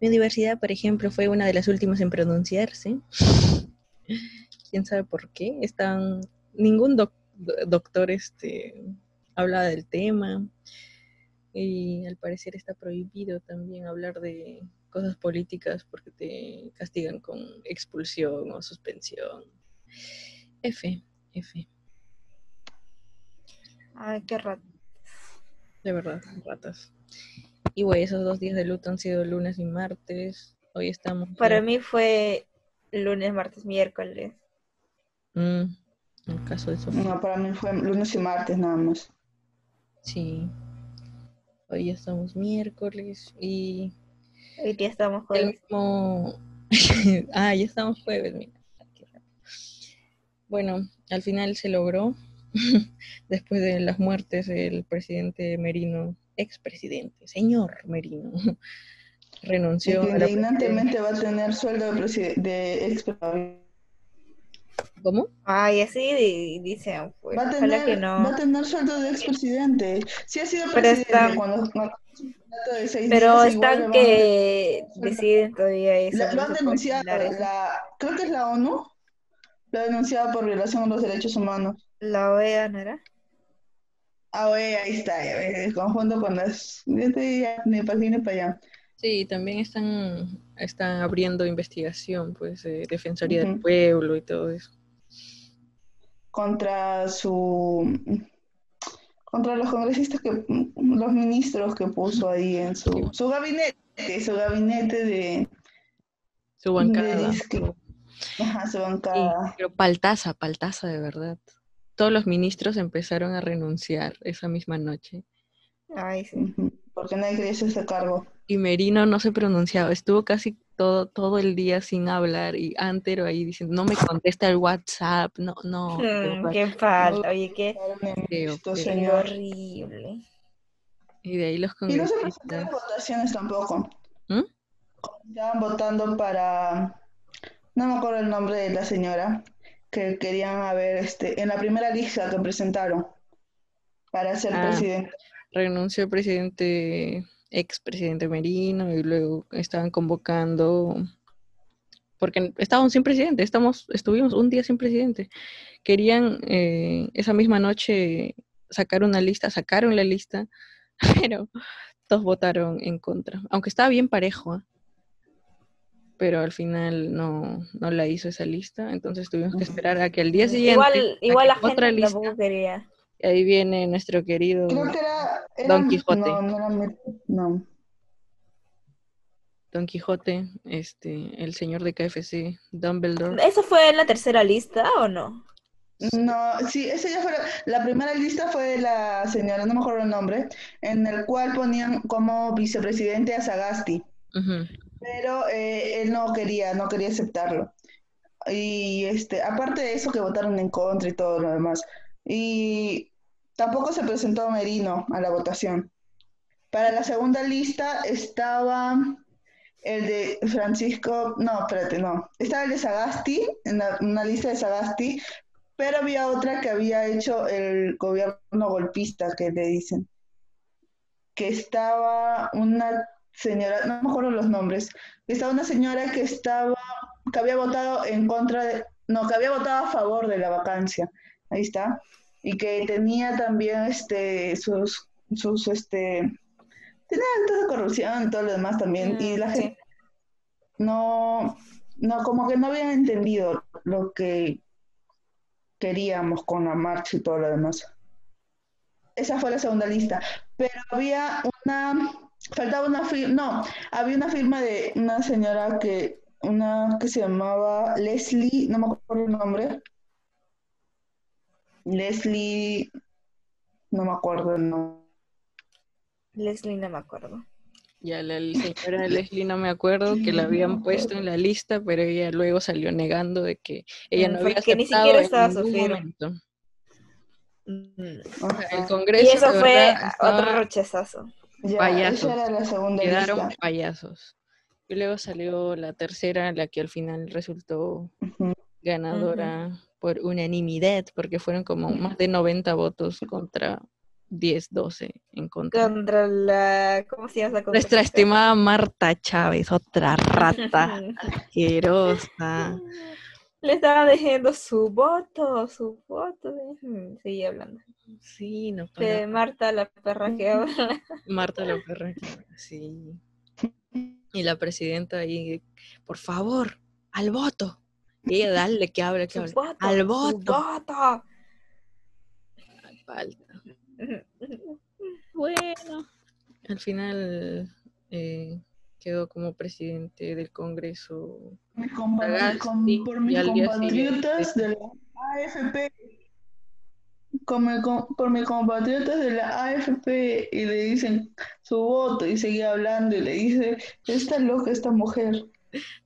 Mi universidad, por ejemplo, fue una de las últimas en pronunciarse. ¿Quién sabe por qué? Están, ningún doc- do- doctor este, habla del tema. Y al parecer está prohibido también hablar de cosas políticas porque te castigan con expulsión o suspensión. F, F. Ay, qué rato. De verdad, ratas. Y güey, esos dos días de luto han sido lunes y martes. Hoy estamos. Para mí fue lunes, martes, miércoles. Mm, en el caso de Sofía. No, para mí fue lunes y martes nada más. Sí. Hoy ya estamos miércoles y Hoy día estamos el con mismo, ah, ya estamos jueves, mira. Bueno, al final se logró, después de las muertes del presidente Merino, expresidente, señor Merino, renunció. Y que indignantemente va a tener sueldo de, de ex ¿Cómo? Ay, así dicen, pues. Va a, tener, que no. va a tener sueldo de expresidente. Sí ha sido Pero presidente está- cuando, cuando de seis Pero días, igual le están que deciden todavía eso. La- lo han denunciado, la, creo que es la ONU, lo ha denunciado por violación a los derechos humanos. La OEA, ¿no era? Ah, güey, ahí está, ves, conjunto con las... Ni para aquí ni para allá. Sí, también están, están abriendo investigación, pues, de Defensoría del. Pueblo y todo eso. Contra su... Contra los congresistas que... Los ministros que puso ahí en su... Su gabinete, su gabinete de... Su bancada. disque- Ajá, su Sí, bancada. pero paltaza, paltaza de verdad. Todos los ministros empezaron a renunciar esa misma noche. Ay, sí. Porque nadie quería ese cargo. Y Merino no se pronunciaba, estuvo casi todo, todo el día sin hablar y Antero ahí diciendo, no me contesta el WhatsApp, no, no. Mm, verdad. qué falta, oye, qué, Esto, señor. horrible. Y de ahí los Y no se presentaron congresistas. votaciones tampoco. ¿Mm? Estaban votando para, no me acuerdo el nombre de la señora, que querían haber este, en la primera lista que presentaron para ser Ah. presidente. renunció el presidente, expresidente Merino, y luego estaban convocando, porque estábamos sin presidente, estamos, estuvimos un día sin presidente. Querían eh, esa misma noche sacar una lista, sacaron la lista, pero todos votaron en contra, aunque estaba bien parejo, ¿ah? Pero al final no, no la hizo esa lista, entonces tuvimos que esperar a que al día siguiente Igual, igual la saquen otra gente lista, quería. y ahí viene nuestro querido Creo que era, era- Don Quijote. No, no era Met- no. Don Quijote, este, el señor de KFC, Dumbledore. ¿Eso fue en la tercera lista o no? No, sí, esa ya fue la, la primera lista fue de la señora, no me acuerdo el nombre, en el cual ponían como vicepresidente a Sagasti. Ujú. Pero eh, él no quería, no quería aceptarlo. Y este, aparte de eso que votaron en contra y todo lo demás. Y tampoco se presentó Merino a la votación. Para la segunda lista estaba el de Francisco, no, espérate, no. Estaba el de Sagasti, en la- una lista de Sagasti, pero había otra que había hecho el gobierno golpista, que le dicen. Que estaba una señora, no me acuerdo los nombres, estaba una señora que estaba, que había votado en contra de, no, que había votado a favor de la vacancia, ahí está, y que tenía también este, sus, sus, este, tenía actos de corrupción y todo lo demás también, y Mm, la sí. gente no, no, como que no habían entendido lo que queríamos con la marcha y todo lo demás. Esa fue la segunda lista, pero había una, faltaba una firma, no, había una firma de una señora que, una que se llamaba Leslie, no me acuerdo el nombre, Leslie, no me acuerdo el nombre. Leslie no me acuerdo. Ya la la señora Leslie no me acuerdo que la habían puesto en la lista, pero ella luego salió negando de que ella Mm, no había porque ni aceptado siquiera en estaba ningún momento. Mm. O sea, el. Congreso Y eso fue verdad otro rechazazo. Ya, Payasos. esa era la segunda quedaron lista. payasos. Y luego salió la tercera, la que al final resultó ganadora por unanimidad, porque fueron como más de 90 votos contra 10, 12 en contra. Contra la. ¿Cómo se llama Nuestra estimada Marta Chávez, otra rata asquerosa. Le estaban diciendo su voto, su voto. Mm, Seguí hablando. Sí, no De para. Marta, la perra que habla. Marta la perra, sí. Y la presidenta ahí, por favor, al voto. Y ella, dale, que hable, que hable. voto. Al voto. Falta. Bueno, al final eh, quedó como presidente del Congreso. Mi con- por mis compatriotas de la AFP, con mi com- por mis compatriotas de la AFP, y le dicen su voto, y seguía hablando, y le dice, está loca esta mujer.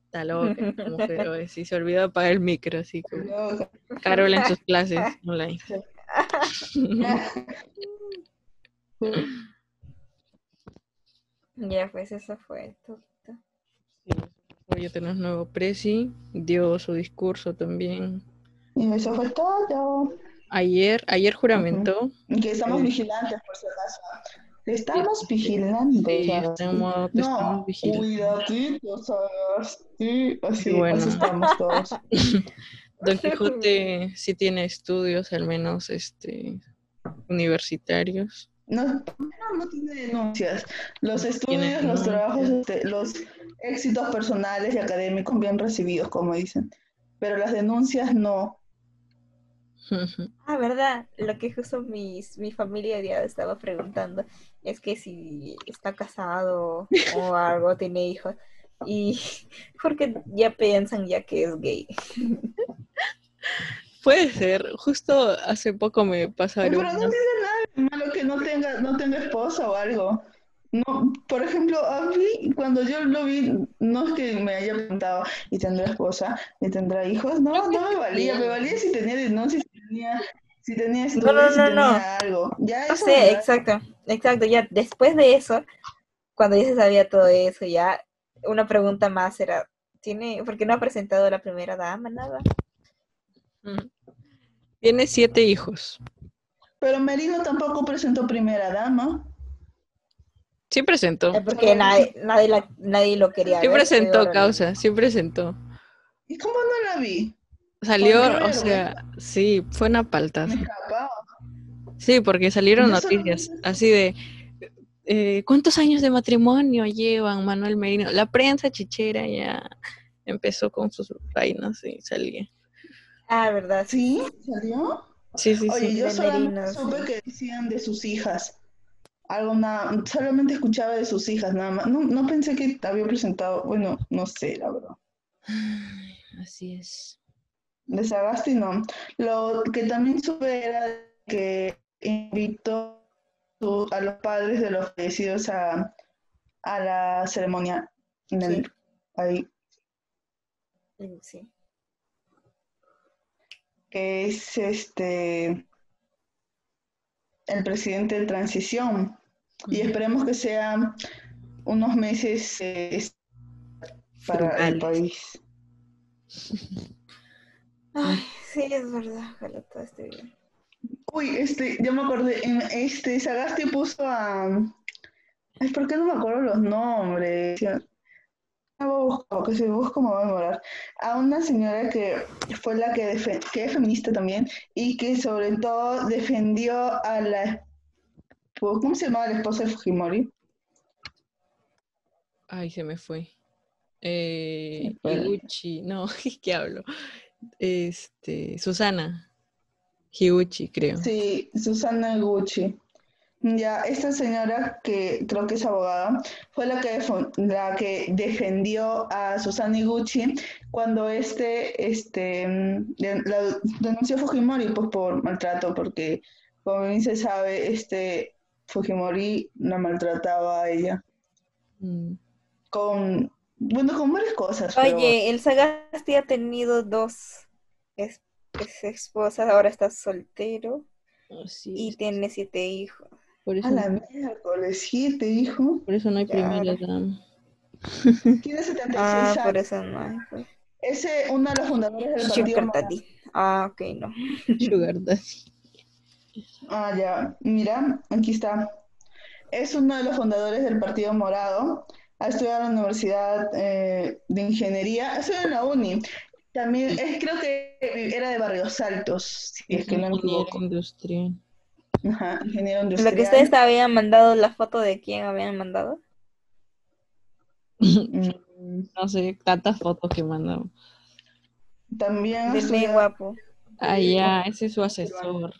Está loca, esta mujer hoy, sí, se olvidó apagar el micro, así como. Carol en sus clases online. Ya, pues eso fue todo. Hoy ya tenemos nuevo presi, dio su discurso también. Y eso fue todo. Ayer, ayer juramentó, Y Que estamos vigilantes, por si acaso. Estamos vigilando. sí, estamos, te estamos No, vigilando. cuidadito, ¿sabes? Sí, así, Bueno. así estamos todos. Don Quijote sí tiene estudios, al menos este universitarios. No, no, no tiene denuncias. Los estudios, los trabajos, este, los éxitos personales y académicos bien recibidos, como dicen. Pero las denuncias no. Ah, ¿verdad? Lo que justo mis, mi familia ya estaba preguntando es que si está casado o algo, tiene hijos. Y porque ya piensan ya que es gay. Puede ser, justo hace poco me pasaron Pero no tiene nada malo que no tenga, no tenga esposa o algo. No, por ejemplo, a mí, cuando yo lo vi, no es que me haya preguntado, ¿y tendrá esposa? ¿Y tendrá hijos? No, no me valía, me valía si tenía denuncias, si tenía, si tenía estudios, No, no, si no, tenía algo. Ya No eso exacto, exacto. Ya después de eso, cuando ya se sabía todo eso, ya una pregunta más era, ¿tiene, por qué no ha presentado a la primera dama? Nada. Tiene siete hijos. Pero Merino tampoco presentó primera dama. Sí presentó. Es porque nadie, nadie, la- nadie lo quería Sí ver, presentó causa, sí presentó. ¿Y cómo no la vi? Salió, o sea, sí, fue una Me escapaba. Sí, porque salieron noticias así de eh, ¿cuántos años de matrimonio llevan Manuel Merino? La prensa chichera ya empezó con sus vainas y salía. Ah, ¿verdad? ¿Sí? ¿Salió? Sí, sí, Oye, sí. yo solamente supe que decían de sus hijas. Algo nada, solamente escuchaba de sus hijas nada más. No, no pensé que había presentado, bueno, no sé, la verdad. Así es. De Sagasti no. Lo que también supe era que invitó a los padres de los fallecidos a, a la ceremonia en el, Sí. ahí, Sí. Que es este el presidente de transición. Y esperemos que sean unos meses eh, para el país. Ay, sí, es verdad. Ojalá todo esté bien. Uy, este, ya me acordé, en este, Sagasti puso a... Ay, ¿por qué no me acuerdo los nombres? Que si busco me voy a demorar. A una señora que fue la que, que es feminista también y que sobre todo defendió a la... ¿Cómo se llamaba la esposa de Fujimori? Ay, se me fue. Eh. Higuchi, no, ¿qué hablo? Este, Susana. Higuchi, creo. Sí, Susana Gucci. Ya, esta señora que creo que es abogada, fue la que, la que defendió a Susana Iguchi cuando este, este, mm, la denunció a Fujimori pues, por maltrato, porque como bien se sabe, este Fujimori la maltrataba a ella Mm. con, bueno, con varias cosas. pero- Oye, el Sagasti ha tenido dos es- ex esposas, ahora está soltero y es. tiene siete hijos. Por eso, a la miércoles, siete, hijo. por eso no hay Ya. primera dama. Tiene 76 Ah, por años. eso no hay. pues. Ese, uno de los fundadores del partido Sugar Morado. Daddy. Ah, ok, no. Sugar Daddy. Ah, ya. Mira, aquí está. Es uno de los fundadores del Partido Morado. Ha estudiado en la Universidad eh, de Ingeniería. Ha estudiado en la uni. También es, creo que era de Barrios Altos, si es que no me equivoco. industrial. Ajá, ingeniero Lo que ustedes habían mandado, la foto de quién habían mandado. Mm, No sé, tantas fotos que mandamos. También muy estudiado- guapo. Ah, ya, ese es su asesor.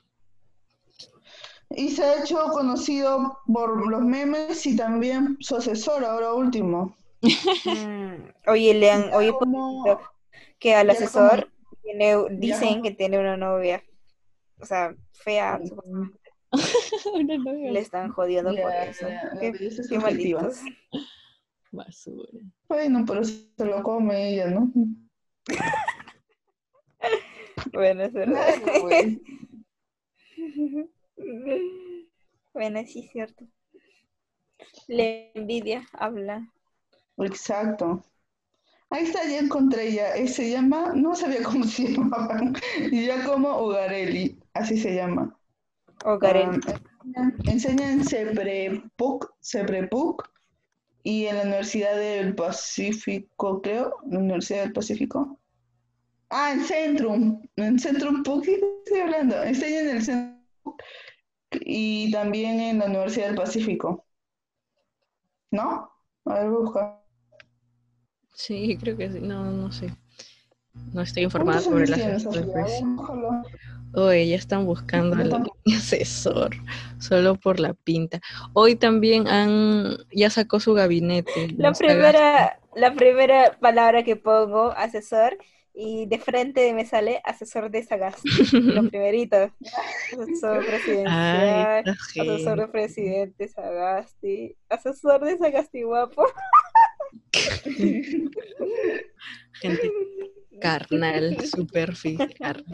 y se ha hecho conocido por los memes y también su asesor, ahora último. Mm, Oye, le han, oye, Como- que al asesor como- tiene, dicen que tiene una novia, o sea, fea, supuestamente. Una novia le están jodiendo por Ya, eso. Qué, qué malditos. basura. Bueno, pero se lo come ella, ¿no? Bueno, es verdad. Bueno, sí es cierto. La envidia habla. Exacto. Ahí está, ya encontré ya. Se llama, no sabía cómo se llamaba, Giacomo Ugarelli, así se llama. O Karen. Ah, enseña en Ceprepuc, Ceprepuc y en la Universidad del Pacífico, creo, la Universidad del Pacífico. Ah, en Centrum, en Centrum PUC, ¿qué estoy hablando? Enseña en el Centrum PUC y también en la Universidad del Pacífico. ¿No? A ver, busca. Sí, creo que sí. No, no sé. No estoy informada ¿Cuántos sobre las. Búscalo. Oye, ya están buscando al asesor, solo por la pinta. Hoy también han, ya sacó su gabinete. La primera, la primera palabra que pongo, asesor, y de frente me sale asesor de Sagasti. Lo primerito. Asesor presidencial, asesor de presidente Sagasti, asesor de Sagasti guapo. Gente carnal, superficial.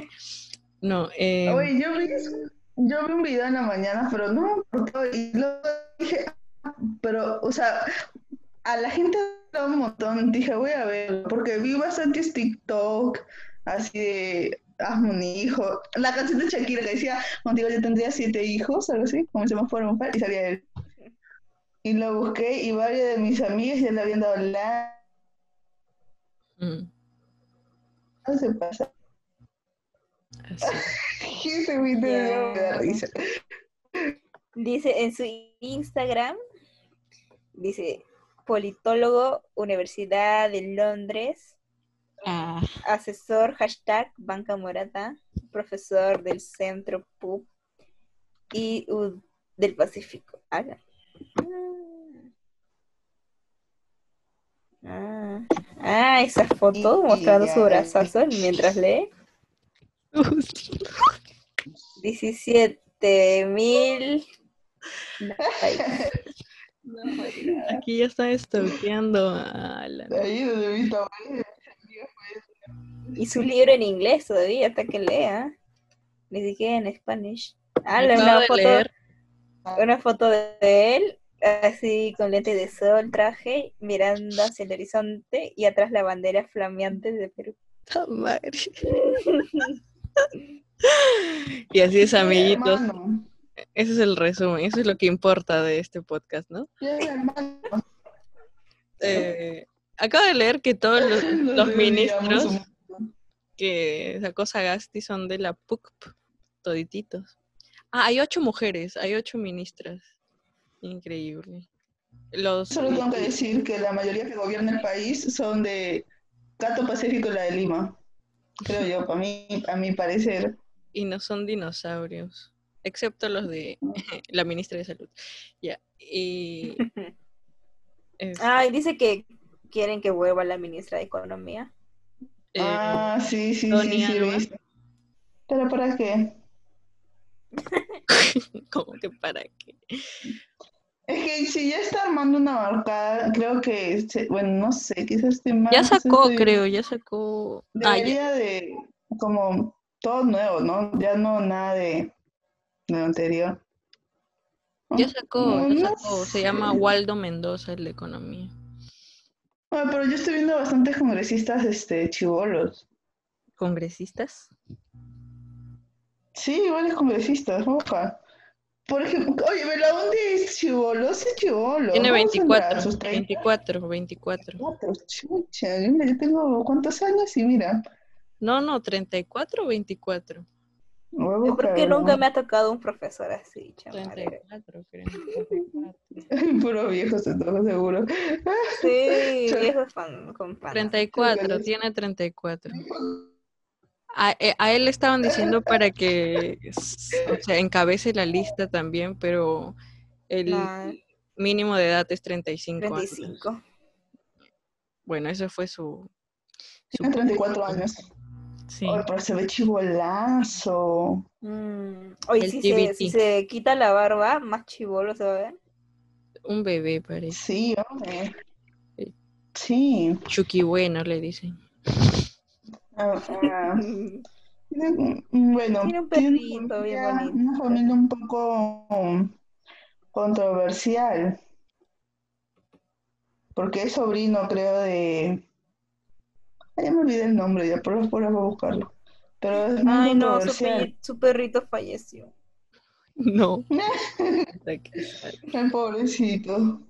No, eh, Oye, yo vi, yo vi un video en la mañana, pero no me importó, y luego dije, "Ah", pero, o sea, a la gente le un montón, dije, voy a ver, porque vi bastantes TikTok, así de, hazme un hijo, la canción de Shakira que decía, contigo yo tendría siete hijos, algo así, como se me fuera un par, y salía él. Y lo busqué, y varias de mis amigas ya le habían dado la... mm, No se pasa. Ese video me da risa. Dice. En su Instagram, dice politólogo, Universidad de Londres, Ah, asesor, hashtag Banca Morata, profesor del Centro PUB y U- del Pacífico. Ah, ah, esa foto mostrando su brazazo mientras lee. 17 mil. aquí ya están stalkeando a la... Y su libro en inglés todavía, hasta que lea. Ni siquiera en español. Ah, una foto, leer. una foto de él, así con lente de sol, traje, mirando hacia el horizonte y atrás la bandera flameante de Perú. ¡Ta madre! Y así es, amiguitos. Ese es el resumen. Eso es lo que importa de este podcast, ¿no? Eh, acabo de leer que todos los, ministros que sacó Sagasti son de la PUCP, todititos. Ah, hay ocho mujeres, hay ocho ministras. Increíble. Los, Solo tengo que decir que la mayoría que gobierna el país son de Cato Pacífico y la de Lima. Creo yo, para mí, a mi parecer. y no son dinosaurios, excepto los de la ministra de Salud. Ya. Y es- Ah, y dice que quieren que vuelva la ministra de Economía. eh, Ah, sí, sí, sí, sí, visto. ¿Pero para qué? ¿cómo que para qué? Es que si ya está armando una bancada, creo que, se- bueno, no sé, quizás esté mal. Ya sacó, estoy- creo, ya sacó. Ah, ya- Debería de, como, todo nuevo, ¿no? Ya no nada de, de lo anterior. ya sacó, No, ya no sacó. Se llama Waldo Mendoza, el de economía. Bueno, pero yo estoy viendo bastantes congresistas, este, chivolos. ¿Congresistas? Sí, varios congresistas, oja. Por ejemplo, oye, Belaunde es chivolo, sí es chivolo. Tiene ¿Cómo tendrá? 24, Sus 30. 24, 24. Cuatro, chucha, mira, yo tengo cuántos años y mira, No, no, 34 o 24. voy a Yo creo que nunca ¿no? me ha tocado un profesor así, chaval. 34, creo. 34. Puro viejo se toca seguro. Sí, viejos fan, con panas. 34, tiene 34. A, eh, a él le estaban diciendo para que o sea, encabece la lista también, pero el No, mínimo de edad es 35 años. 35. Bueno, eso fue su... su Tiene 34 años. Sí. Oye, pero se ve chivolazo. Mm, Oye, El si se, si se quita la barba, más chivolo se va a ver. Un bebé parece. Sí, hombre. Sí. Chucky bueno, le dicen. Ah, ah. Bueno, Tiene un tiene perrito una bien familia- bonito. una familia un poco controversial. Porque es sobrino, creo, de... Ay, ya me olvidé el nombre, ya por por voy a buscarlo. Pero es muy Ay, no, su, controversial. pe- su perrito falleció. No. Ay, pobrecito.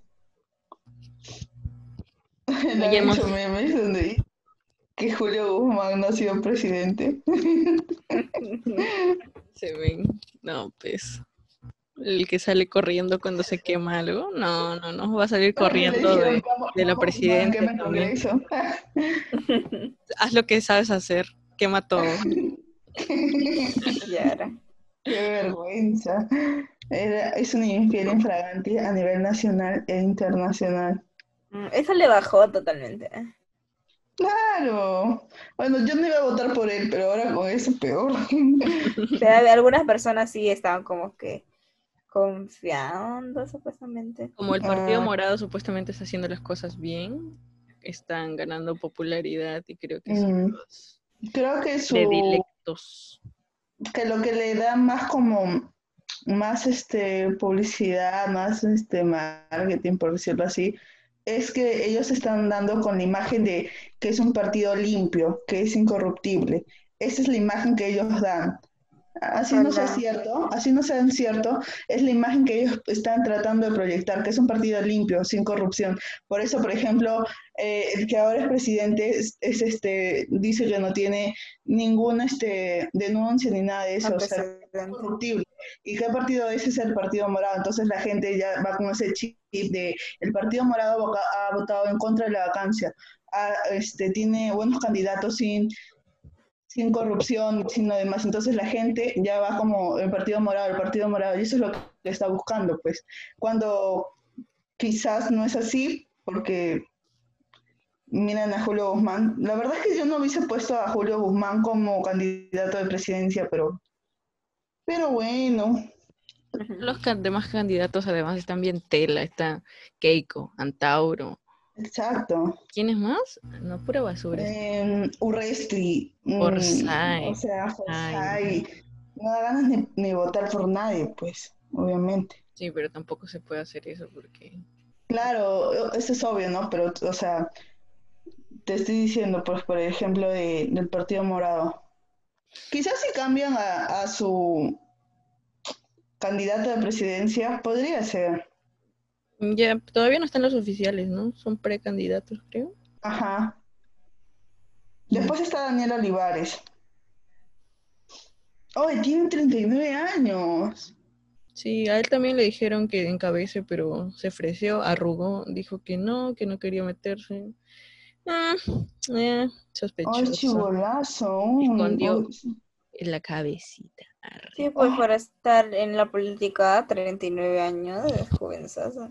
Han hemos- memes donde que Julio Guzmán no ha sido presidente. Se ven. No, pues. El que sale corriendo cuando se quema algo. No, no, no. Va a salir corriendo de. dijeron, "Vamos- de la presidenta quema el también. Congreso". Haz lo que sabes hacer. Quema todo. Yara. Qué vergüenza. Era- es una infiel infragante a nivel nacional e internacional. Mm, Eso le bajó totalmente. Claro. Bueno, yo no iba a votar por él, pero ahora con eso peor. Pero algunas personas sí estaban como que confiando supuestamente. Como el Partido Ah. Morado supuestamente está haciendo las cosas bien, están ganando popularidad y creo que son Mm. los Creo que su predilectos. que lo que le da más como más este publicidad, más este marketing, por decirlo así, es que ellos están dando con la imagen de que es un partido limpio, que es incorruptible. Esa es la imagen que ellos dan. Así no sea cierto, así no sea cierto, es la imagen que ellos están tratando de proyectar, que es un partido limpio, sin corrupción. Por eso, por ejemplo, eh, el que ahora es presidente es, es, este, dice que no tiene ninguna este, denuncia ni nada de eso, o sea, Antecedente. corruptible. ¿Y qué partido es? Es el Partido Morado. Entonces la gente ya va con ese chip de el Partido Morado ha votado en contra de la vacancia. Ha, este, tiene buenos candidatos sin, sin corrupción, sin lo demás. Entonces la gente ya va como el Partido Morado, el Partido Morado. Y eso es lo que está buscando, pues. Cuando quizás no es así, porque miran a Julio Guzmán. La verdad es que yo no hubiese puesto a Julio Guzmán como candidato de presidencia, pero, pero bueno. Los demás candidatos además están bien tela, está Keiko, Antauro. Exacto. ¿Quiénes más? No, pura basura. Eh, Urresti. mm, Orsay. O sea, Ay. Orsay. No da ganas ni, ni votar por nadie, pues, obviamente. Sí, pero tampoco se puede hacer eso porque Claro, eso es obvio, ¿no? Pero, o sea, te estoy diciendo, pues, por ejemplo, de- del Partido Morado. Quizás si cambian a, a su candidato de presidencia, podría ser. Ya todavía no están los oficiales, ¿no? Son precandidatos, creo. Ajá. Después está Daniel Olivares. Oh, tiene 39 años. Sí, a él también le dijeron que encabece, pero se ofreció, arrugó, dijo que no, que no quería meterse. Ah, eh, Ay, sospechoso. chibolazo. Escondió. En la cabecita. arre. Sí, pues para estar en la política, 39 años, es jovenzazo.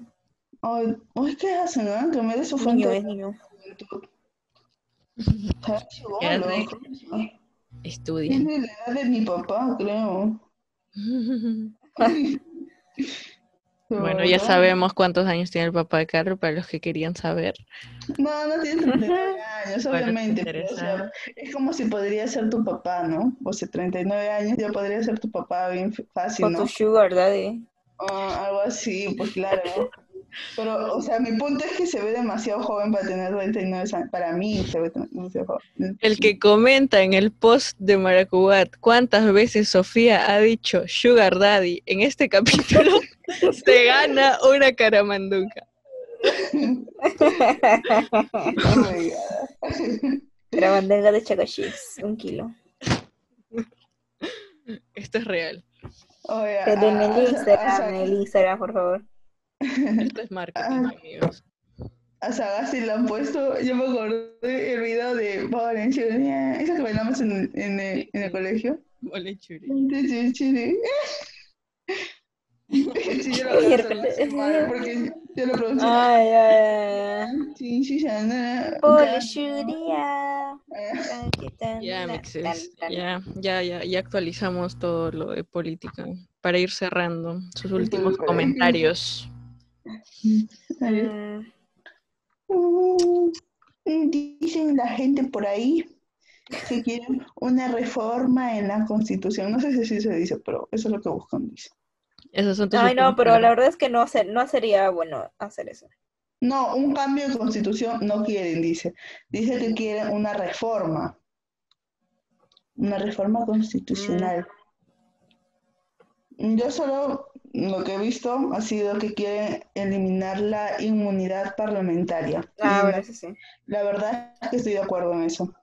Ay, ay, ¿qué hacen? ah? Que me dé su Niño fuente es de niño. rico. Estudia. Tiene la edad de mi papá, creo. Bueno, ya sabemos cuántos años tiene el papá de Carlos, para los que querían saber. No, no tiene 39 años, obviamente. te pero, o sea, interesa. es como si podría ser tu papá, ¿no? O sea, 39 años ya podría ser tu papá bien fácil, Con ¿no? tu sugar daddy. Algo así, pues claro. Pero, o sea, mi punto es que se ve demasiado joven para tener 39 años. Para mí se ve demasiado joven. El que comenta en el post de Maracubat cuántas veces Sofía ha dicho Sugar Daddy en este capítulo, se gana una caramanduca. Oh my God. La bandeja de chacachis, un kilo. Esto es real. Oye, Pero en a- el a- Instagram, a- en el Instagram, por favor. Esto es marketing, amigos. A Sagasti le han puesto, yo me acordé el video de Valencia, esa que bailamos en, el- en, el, en el colegio. Ole, churi. Sí, sí, Sí, yo lo Miércoles. canto mal, porque yo lo producí. Ay, ay, ay. Sí, sí. Ya, mixes. Ya, ya, ya, ya actualizamos todo lo de política para ir cerrando sus últimos Súper. Comentarios. Mm, Mm, dicen la gente por ahí que quieren una reforma en la constitución. No sé si así se dice, pero eso es lo que buscan, dice. Esos son tus Ay, no, pero la verdad es que no, se- no sería bueno hacer eso. No, un cambio de constitución no quieren, dice. Dice que quieren una reforma. Una reforma constitucional. Yo solo lo que he visto ha sido que quieren eliminar la inmunidad parlamentaria. Ah, bueno, eso sí. la verdad es que estoy de acuerdo en eso.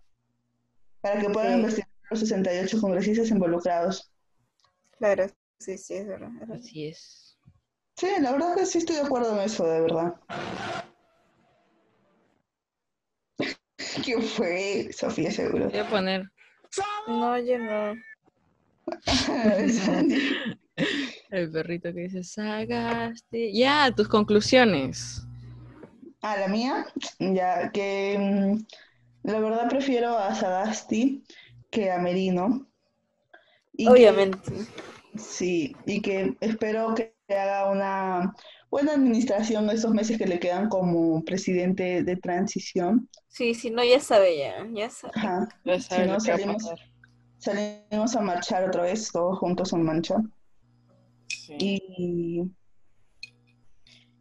Para que puedan Sí. investigar los 68 congresistas involucrados. Claro, sí, sí, es verdad. es verdad. Así es. Sí, la verdad que sí estoy de acuerdo en eso, de verdad. ¿Qué fue? Sofía, seguro. Voy a poner. No, yo no. El perrito que dice Sagaste. Ya, tus conclusiones. Ah, la mía, ya que mm, la verdad prefiero a Sagasti que a Merino. Y que- Obviamente. sí, y que espero que haga una buena administración estos meses que le quedan como presidente de transición. Sí, sí, no, ya sabe ya, ya sabe. Ajá. Ya no, que va a salimos-. Salimos a marchar otra vez, todos juntos en mancha. Sí. Y,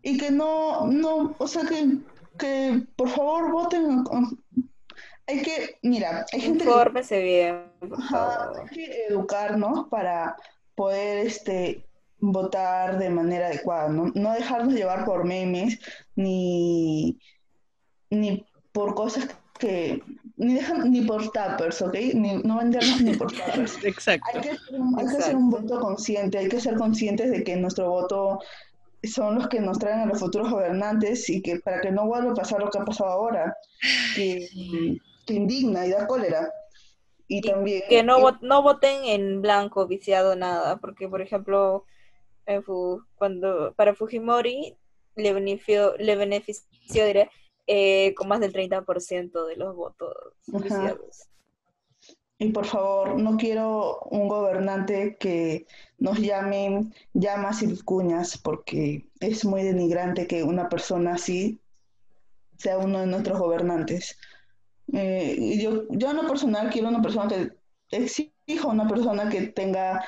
y que no, no, o sea que, que por favor voten. Hay que, mira, hay gente que Infórmese bien, por Ajá, favor. hay que educarnos para poder este, votar de manera adecuada, ¿no? No dejarnos llevar por memes ni, ni por cosas que, ni, ni por tappers, ¿ok? Ni, no vendernos ni por tappers. Exacto. Hay que, hacer un, hay que hacer un voto consciente, hay que ser conscientes de que nuestro voto son los que nos traen a los futuros gobernantes y que para que no vuelva a pasar lo que ha pasado ahora, que, que indigna y da cólera. Y, Y también Que no, vo- no voten en blanco, viciado, nada, porque, por ejemplo, en Fu- cuando para Fujimori le benefició, le benefició diré, eh, con más del 30% de los votos. Y por favor, no quiero un gobernante que nos llame llamas y vicuñas, porque es muy denigrante que una persona así sea uno de nuestros gobernantes. Eh, yo, yo en lo personal quiero una persona que exijo una persona que tenga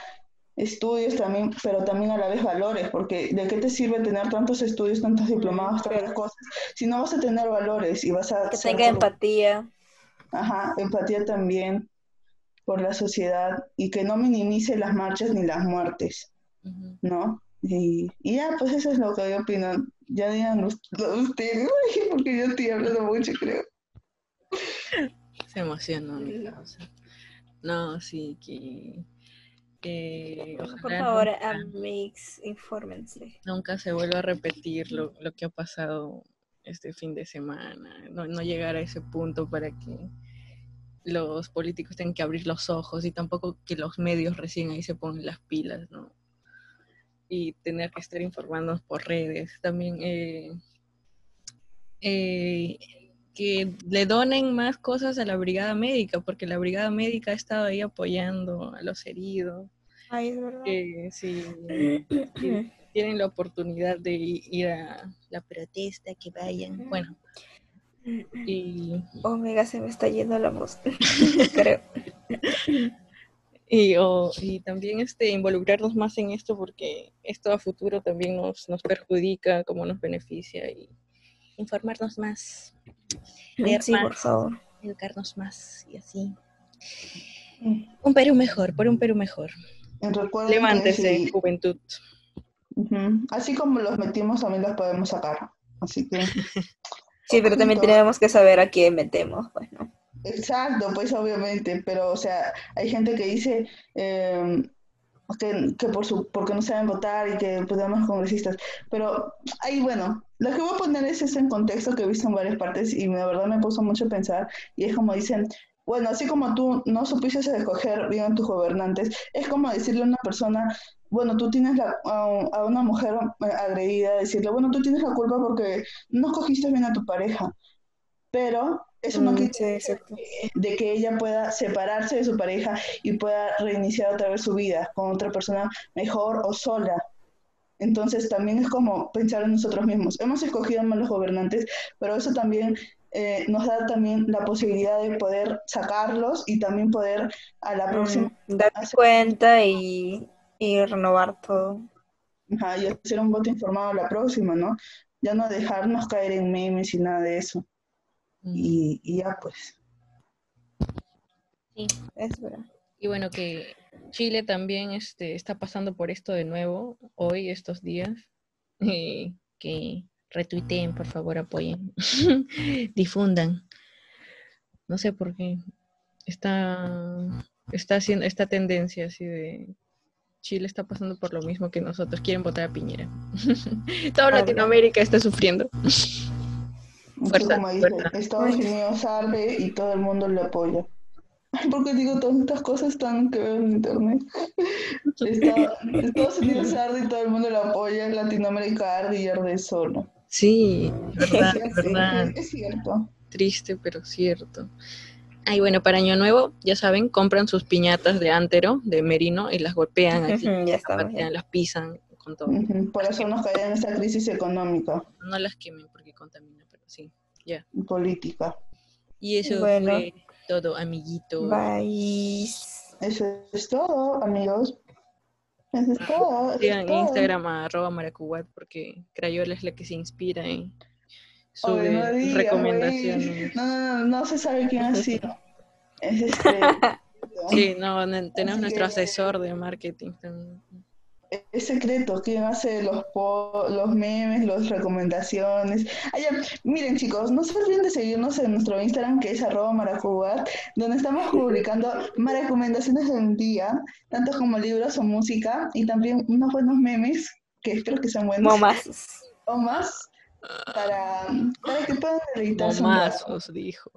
estudios también, pero también a la vez valores, porque ¿de qué te sirve tener tantos estudios, tantos diplomados, tantas cosas, si no vas a tener valores y vas a Que tenga empatía. Ajá, empatía también por la sociedad y que no minimice las marchas ni las muertes. ¿no? Y, y ya, pues eso es lo que yo opino. Ya digan us- ustedes, porque yo estoy hablando mucho, creo. Se emocionó mi causa. No, sí, que, que Por favor, nunca, amigos, infórmense. nunca se vuelva a repetir lo, lo que ha pasado este fin de semana. No, no llegar a ese punto para que los políticos tengan que abrir los ojos y tampoco que los medios recién ahí se pongan las pilas, ¿no? Y tener que estar informándonos por redes. También eh, eh, que le donen más cosas a la brigada médica, porque la brigada médica ha estado ahí apoyando a los heridos. Ay, es verdad. Que si si tienen la oportunidad de ir a la protesta, que vayan. Bueno, y, Omega se me está yendo la voz. Creo. y, o- y también este, involucrarnos más en esto, porque esto a futuro también nos, nos perjudica, como nos beneficia, y informarnos más, leer Sí, por favor. educarnos más, y así. Un Perú mejor, por un Perú mejor. Levántese, si- juventud. así como los metimos, también los podemos sacar. Así que, Sí, pero también tenemos que saber a quién metemos, pues, ¿no? exacto, pues obviamente, pero o sea, hay gente que dice eh, que, que por su, porque no saben votar y que podemos congresistas, pero ahí bueno, lo que voy a poner es eso en contexto que he visto en varias partes y la verdad me puso mucho a pensar y es como dicen, bueno, así como tú no supiste escoger bien a tus gobernantes, es como decirle a una persona, bueno, tú tienes la, a, a una mujer agredida, decirle, bueno, tú tienes la culpa porque no escogiste bien a tu pareja, pero eso no Mm, quita sí, de que ella pueda separarse de su pareja y pueda reiniciar otra vez su vida con otra persona mejor o sola. Entonces también es como pensar en nosotros mismos. Hemos escogido malos gobernantes, pero eso también eh, nos da también la posibilidad de poder sacarlos y también poder a la próxima... Mm, dar cuenta y, y renovar todo. Ajá, y hacer un voto informado a la próxima, ¿no? Ya no dejarnos caer en memes y nada de eso. Mm. Y, y ya pues. Sí, es verdad. Y bueno, que Chile también este, está pasando por esto de nuevo hoy, estos días. eh, que retuiteen, por favor, apoyen, difundan. No sé por qué está, está haciendo esta tendencia así de Chile está pasando por lo mismo que nosotros. Quieren votar a Piñera. Toda. Latinoamérica está sufriendo. Fuerza, como dice, fuerza. Estados Unidos arde y todo el mundo le apoya. Porque digo todas estas cosas tan que veo en internet. Está- Estados Unidos arde y todo el mundo lo apoya, Latinoamérica arde y arde solo. Sí, verdad, Sí, verdad. Es, cierto. Triste, pero cierto. Ay, bueno, para Año Nuevo, ya saben, compran sus piñatas de antero, de merino, y las golpean así, ya las patean, las pisan con todo. Por eso nos cae en esta crisis económica No las quemen porque contaminan, pero sí, ya. política. Y eso Bueno. fue todo, amiguito. Bye. Eso es todo, amigos. Eso es todo. Sigan en todo. Instagram a arroba maracubat porque Crayola es la que se inspira no digas, recomendaciones. No, no, no, no se sabe quién ha sido. Es este. Sí, no, ne- tenemos Así nuestro que- asesor de marketing también. Es secreto quién hace los po- los memes, las recomendaciones. Ah, ya, Miren chicos, no se olviden de seguirnos en nuestro Instagram que es arroba maracubat, donde estamos publicando recomendaciones del día, tanto como libros o música, y también unos buenos memes, que espero que sean buenos, Momazos. o más, para, para que puedan deleitarse rato. Momazos, dijo.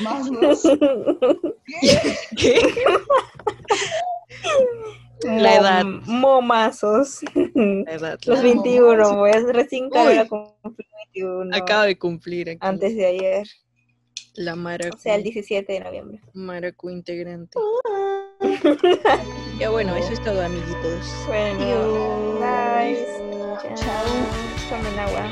Más los- ¿Qué? La edad. Mom- Momazos. La edad, Los la- 21, voy a recién cumplir 21. Acaba de cumplir aquí Antes de ayer, la maracu, o sea, el 17 de noviembre. maracu integrante. Ya bueno, eso es todo, amiguitos. Bueno, Adiós. bye. Chao. Tomen agua.